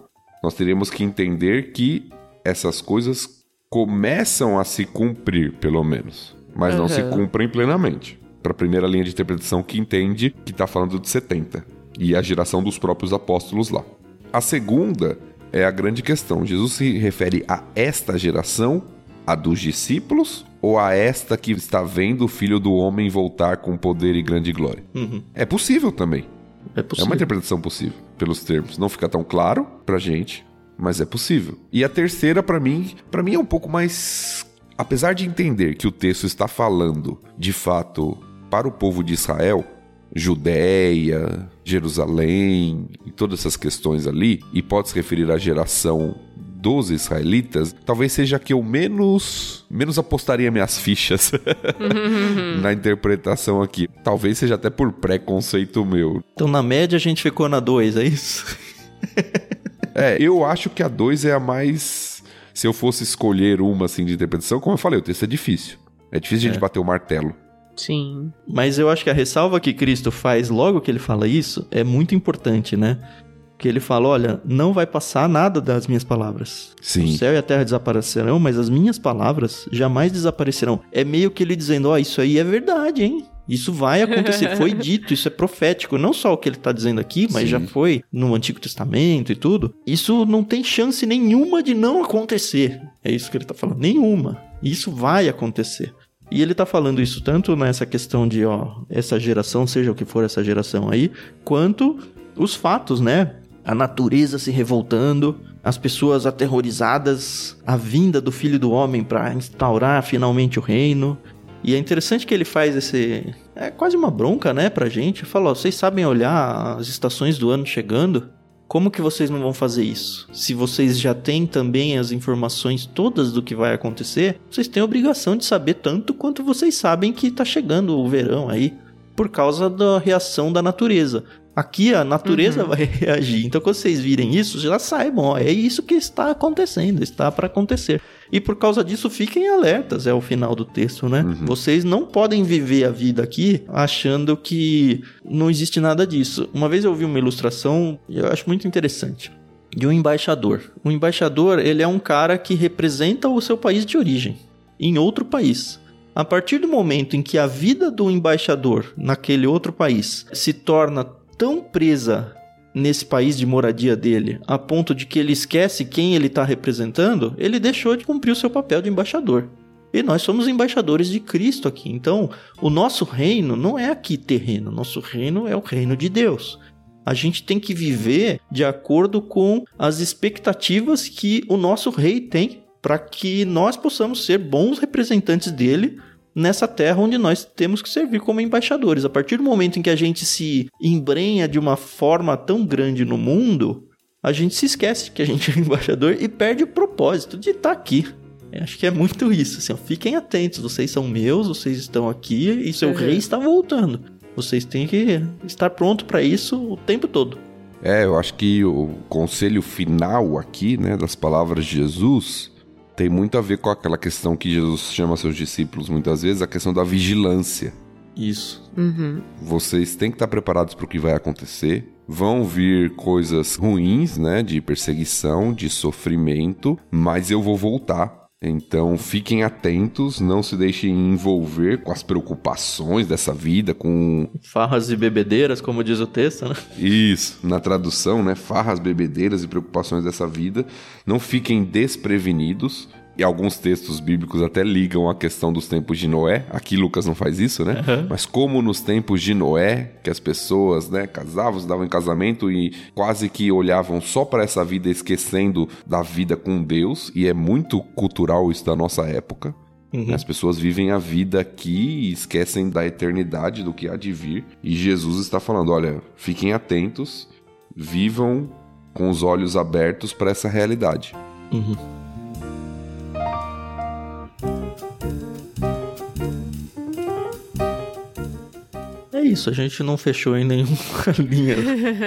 S3: nós teríamos que entender que essas coisas começam a se cumprir, pelo menos, mas não se cumprem plenamente. Para a primeira linha de interpretação que entende que está falando de 70 e a geração dos próprios apóstolos lá. A segunda é a grande questão. Jesus se refere a esta geração, a dos discípulos, ou a esta que está vendo o filho do homem voltar com poder e grande glória?
S1: Uhum.
S3: É possível também.
S1: É
S3: É uma interpretação possível, pelos termos. Não fica tão claro pra gente, mas é possível. E a terceira, pra mim, para mim é um pouco mais. Apesar de entender que o texto está falando, de fato, para o povo de Israel, Judéia, Jerusalém e todas essas questões ali, e pode se referir à geração dos israelitas, talvez seja que eu menos menos apostaria minhas fichas na interpretação aqui. Talvez seja até por preconceito meu.
S1: Então, na média, a gente ficou na 2, é isso?
S3: É, eu acho que a 2 é a mais. Se eu fosse escolher uma assim de interpretação, como eu falei, o texto é difícil. É difícil a gente
S1: É.
S3: bater o martelo.
S2: Sim.
S1: Mas eu acho que a ressalva que Cristo faz logo que ele fala isso é muito importante, né? que ele fala: olha, não vai passar nada das minhas palavras.
S3: Sim.
S1: O céu e a terra desaparecerão, mas as minhas palavras jamais desaparecerão. É meio que ele dizendo: ó, oh, isso aí é verdade, hein? Isso vai acontecer, foi dito, isso é profético. Não só o que ele está dizendo aqui, mas Sim. já foi no Antigo Testamento e tudo. Isso não tem chance nenhuma de não acontecer. É isso que ele está falando, nenhuma. Isso vai acontecer. E ele está falando isso tanto nessa questão de, ó, essa geração, seja o que for essa geração aí, quanto os fatos, né? A natureza se revoltando, as pessoas aterrorizadas, a vinda do Filho do Homem para instaurar finalmente o reino. E é interessante que ele faz esse. É quase uma bronca, né, pra gente. Fala, ó, vocês sabem olhar as estações do ano chegando? Como que vocês não vão fazer isso? Se vocês já têm também as informações todas do que vai acontecer, vocês têm a obrigação de saber tanto quanto vocês sabem que tá chegando o verão aí, por causa da reação da natureza. Aqui a natureza uhum. vai reagir. Então, quando vocês virem isso, já saibam, ó, é isso que está acontecendo, está para acontecer. E por causa disso, fiquem alertas, é o final do texto, né? Uhum. Vocês não podem viver a vida aqui achando que não existe nada disso. Uma vez eu vi uma ilustração, eu acho muito interessante, de um embaixador. O embaixador, ele é um cara que representa o seu país de origem em outro país. A partir do momento em que a vida do embaixador naquele outro país se torna tão presa nesse país de moradia dele, a ponto de que ele esquece quem ele está representando, ele deixou de cumprir o seu papel de embaixador. E nós somos embaixadores de Cristo aqui. Então, o nosso reino não é aqui terreno, nosso reino é o reino de Deus. A gente tem que viver de acordo com as expectativas que o nosso rei tem para que nós possamos ser bons representantes dele nessa terra onde nós temos que servir como embaixadores. A partir do momento em que a gente se embrenha de uma forma tão grande no mundo, a gente se esquece que a gente é embaixador e perde o propósito de estar aqui. Eu acho que é muito isso. Assim, ó, fiquem atentos, vocês são meus, vocês estão aqui e seu uhum. rei está voltando. Vocês têm que estar pronto para isso o tempo todo.
S3: É, eu acho que o conselho final aqui, né, das palavras de Jesus, tem muito a ver com aquela questão que Jesus chama seus discípulos muitas vezes, a questão da vigilância.
S1: Isso.
S2: Uhum.
S3: Vocês têm que estar preparados para o que vai acontecer. Vão vir coisas ruins, né? De perseguição, de sofrimento, mas eu vou voltar então fiquem atentos, não se deixem envolver com as preocupações dessa vida, com.
S1: Farras e bebedeiras, como diz o texto, né?
S3: Isso, na tradução, né? Farras, bebedeiras e preocupações dessa vida. Não fiquem desprevenidos e alguns textos bíblicos até ligam a questão dos tempos de Noé. Aqui Lucas não faz isso, né? Uhum. Mas como nos tempos de Noé, que as pessoas, né, casavam, se davam em casamento e quase que olhavam só para essa vida esquecendo da vida com Deus, e é muito cultural isso da nossa época. Uhum. As pessoas vivem a vida aqui e esquecem da eternidade, do que há de vir. E Jesus está falando: olha, fiquem atentos, vivam com os olhos abertos para essa realidade.
S1: Uhum. Isso, a gente não fechou em nenhuma linha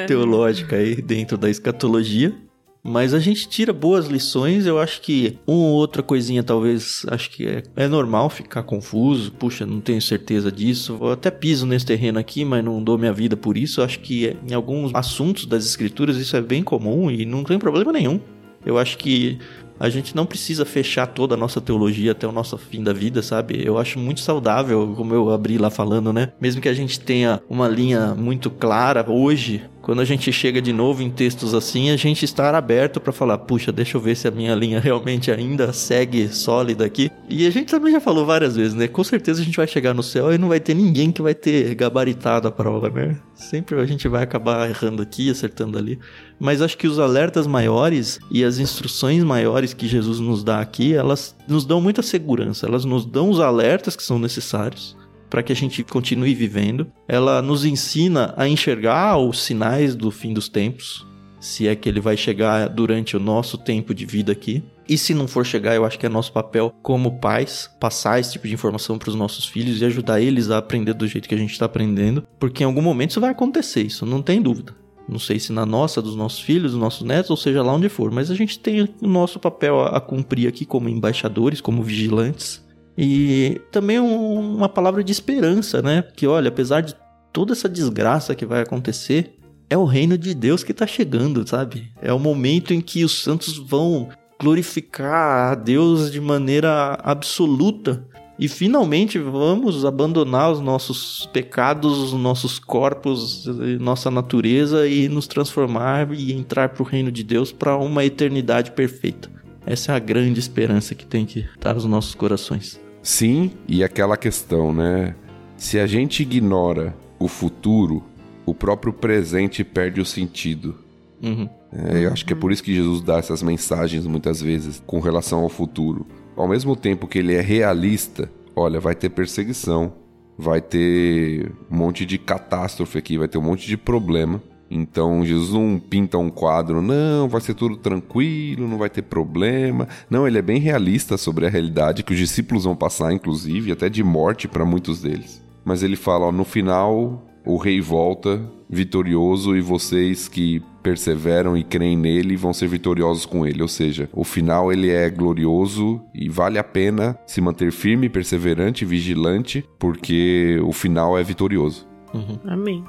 S1: teológica aí dentro da escatologia. Mas a gente tira boas lições, eu acho que uma ou outra coisinha talvez, acho que é, é normal ficar confuso, puxa, não tenho certeza disso, eu até piso nesse terreno aqui, mas não dou minha vida por isso, acho que em alguns assuntos das escrituras isso é bem comum e não tem problema nenhum. Eu acho que a gente não precisa fechar toda a nossa teologia até o nosso fim da vida, sabe? Eu acho muito saudável, como eu abri lá falando, né? Mesmo que a gente tenha uma linha muito clara hoje, quando a gente chega de novo em textos assim, a gente estar aberto para falar, puxa, deixa eu ver se a minha linha realmente ainda segue sólida aqui. E a gente também já falou várias vezes, né? Com certeza a gente vai chegar no céu e não vai ter ninguém que vai ter gabaritado a prova, né? Sempre a gente vai acabar errando aqui, acertando ali. Mas acho que os alertas maiores e as instruções maiores que Jesus nos dá aqui, elas nos dão muita segurança, elas nos dão os alertas que são necessários para que a gente continue vivendo. Ela nos ensina a enxergar os sinais do fim dos tempos, se é que ele vai chegar durante o nosso tempo de vida aqui. E se não for chegar, eu acho que é nosso papel como pais passar esse tipo de informação para os nossos filhos e ajudar eles a aprender do jeito que a gente está aprendendo, porque em algum momento isso vai acontecer, isso não tem dúvida. Não sei se na nossa, dos nossos filhos, dos nossos netos, ou seja lá onde for, mas a gente tem o nosso papel a cumprir aqui como embaixadores, como vigilantes e também um, uma palavra de esperança, né? Que olha, apesar de toda essa desgraça que vai acontecer, é o reino de Deus que está chegando, sabe? É o momento em que os santos vão glorificar a Deus de maneira absoluta. E finalmente vamos abandonar os nossos pecados, os nossos corpos, nossa natureza e nos transformar e entrar para o reino de Deus para uma eternidade perfeita. Essa é a grande esperança que tem que estar nos nossos corações.
S3: Sim, e aquela questão, né? Se a gente ignora o futuro, o próprio presente perde o sentido. Uhum. É, eu acho que é por isso que Jesus dá essas mensagens muitas vezes com relação ao futuro. Ao mesmo tempo que ele é realista, olha, vai ter perseguição, vai ter um monte de catástrofe aqui, vai ter um monte de problema. Então Jesus não pinta um quadro, não, vai ser tudo tranquilo, não vai ter problema. Não, ele é bem realista sobre a realidade que os discípulos vão passar, inclusive, até de morte para muitos deles. Mas ele fala, ó, no final o rei volta vitorioso e vocês que perseveram e creem nele vão ser vitoriosos com ele. Ou seja, o final ele é glorioso e vale a pena se manter firme, perseverante, vigilante, porque o final é vitorioso.
S2: Uhum. Amém.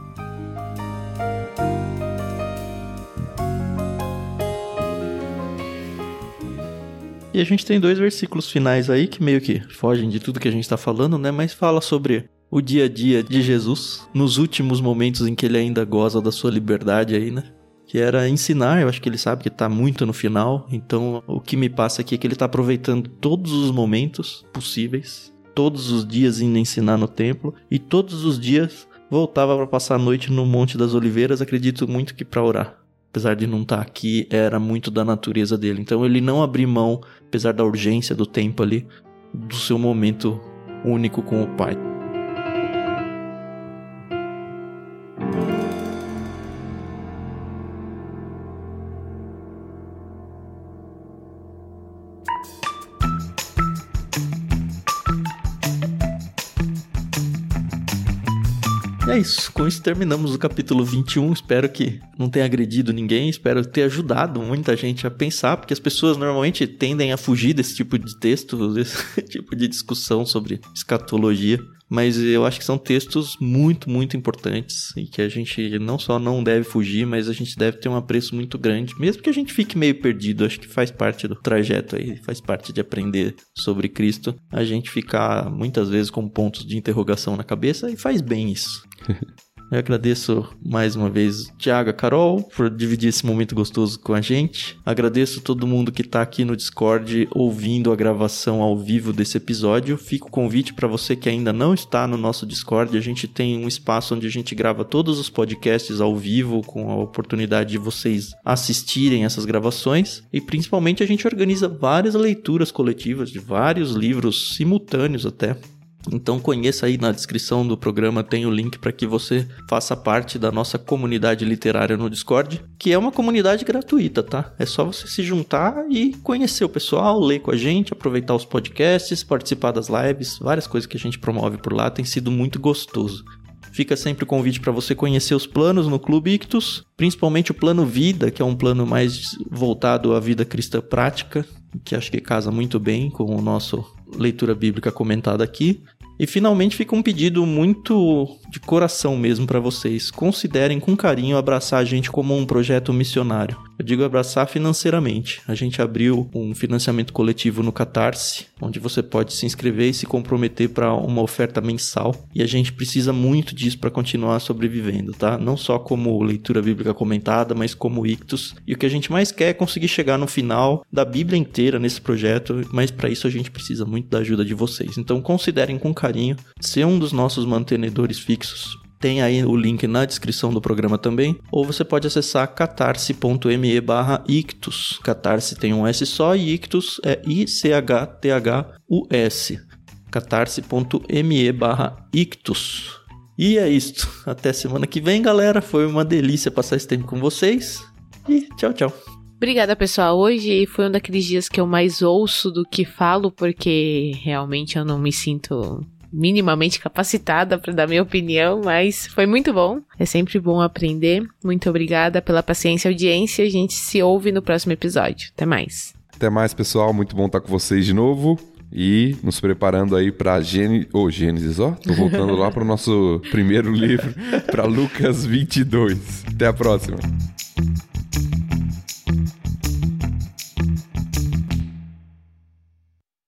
S1: E a gente tem dois versículos finais aí que meio que fogem de tudo que a gente está falando, né? Mas fala sobre o dia a dia de Jesus nos últimos momentos em que ele ainda goza da sua liberdade aí, né? Que era ensinar, eu acho que ele sabe que tá muito no final, então o que me passa aqui é que ele tá aproveitando todos os momentos possíveis, todos os dias indo ensinar no templo e todos os dias voltava para passar a noite no Monte das Oliveiras, acredito muito que para orar. Apesar de não estar tá aqui, era muito da natureza dele. Então ele não abriu mão, apesar da urgência do tempo ali, do seu momento único com o Pai. Isso. Com isso terminamos o capítulo 21. Espero que não tenha agredido ninguém. Espero ter ajudado muita gente a pensar, porque as pessoas normalmente tendem a fugir desse tipo de texto, desse tipo de discussão sobre escatologia mas eu acho que são textos muito, muito importantes e que a gente não só não deve fugir, mas a gente deve ter um apreço muito grande, mesmo que a gente fique meio perdido, acho que faz parte do trajeto aí, faz parte de aprender sobre Cristo, a gente ficar muitas vezes com pontos de interrogação na cabeça e faz bem isso. Eu agradeço mais uma vez Tiago, Carol, por dividir esse momento gostoso com a gente. Agradeço todo mundo que está aqui no Discord ouvindo a gravação ao vivo desse episódio. Fica o convite para você que ainda não está no nosso Discord. A gente tem um espaço onde a gente grava todos os podcasts ao vivo, com a oportunidade de vocês assistirem essas gravações. E principalmente a gente organiza várias leituras coletivas de vários livros simultâneos até. Então conheça aí na descrição do programa tem o link para que você faça parte da nossa comunidade literária no Discord, que é uma comunidade gratuita, tá? É só você se juntar e conhecer o pessoal, ler com a gente, aproveitar os podcasts, participar das lives, várias coisas que a gente promove por lá, tem sido muito gostoso. Fica sempre o convite para você conhecer os planos no Clube Ictus, principalmente o plano Vida, que é um plano mais voltado à vida cristã prática, que acho que casa muito bem com o nosso leitura bíblica comentada aqui. E finalmente fica um pedido muito de coração mesmo para vocês. Considerem com carinho abraçar a gente como um projeto missionário. Eu digo abraçar financeiramente. A gente abriu um financiamento coletivo no Catarse, onde você pode se inscrever e se comprometer para uma oferta mensal. E a gente precisa muito disso para continuar sobrevivendo, tá? Não só como leitura bíblica comentada, mas como ictus. E o que a gente mais quer é conseguir chegar no final da Bíblia inteira nesse projeto, mas para isso a gente precisa muito da ajuda de vocês. Então considerem com carinho ser um dos nossos mantenedores fixos tem aí o link na descrição do programa também, ou você pode acessar catarse.me barra ictus. Catarse tem um S só e ictus é I-C-H-T-H-U-S. catarse.me barra ictus. E é isto. Até semana que vem, galera. Foi uma delícia passar esse tempo com vocês. E tchau, tchau.
S2: Obrigada, pessoal. Hoje foi um daqueles dias que eu mais ouço do que falo, porque realmente eu não me sinto minimamente capacitada para dar minha opinião, mas foi muito bom. É sempre bom aprender. Muito obrigada pela paciência e audiência. A gente se ouve no próximo episódio. Até mais.
S3: Até mais, pessoal. Muito bom estar com vocês de novo. e nos preparando aí para Gênesis, oh, Gênesis, ó, tô voltando lá para o nosso primeiro livro, para Lucas 22. Até a próxima.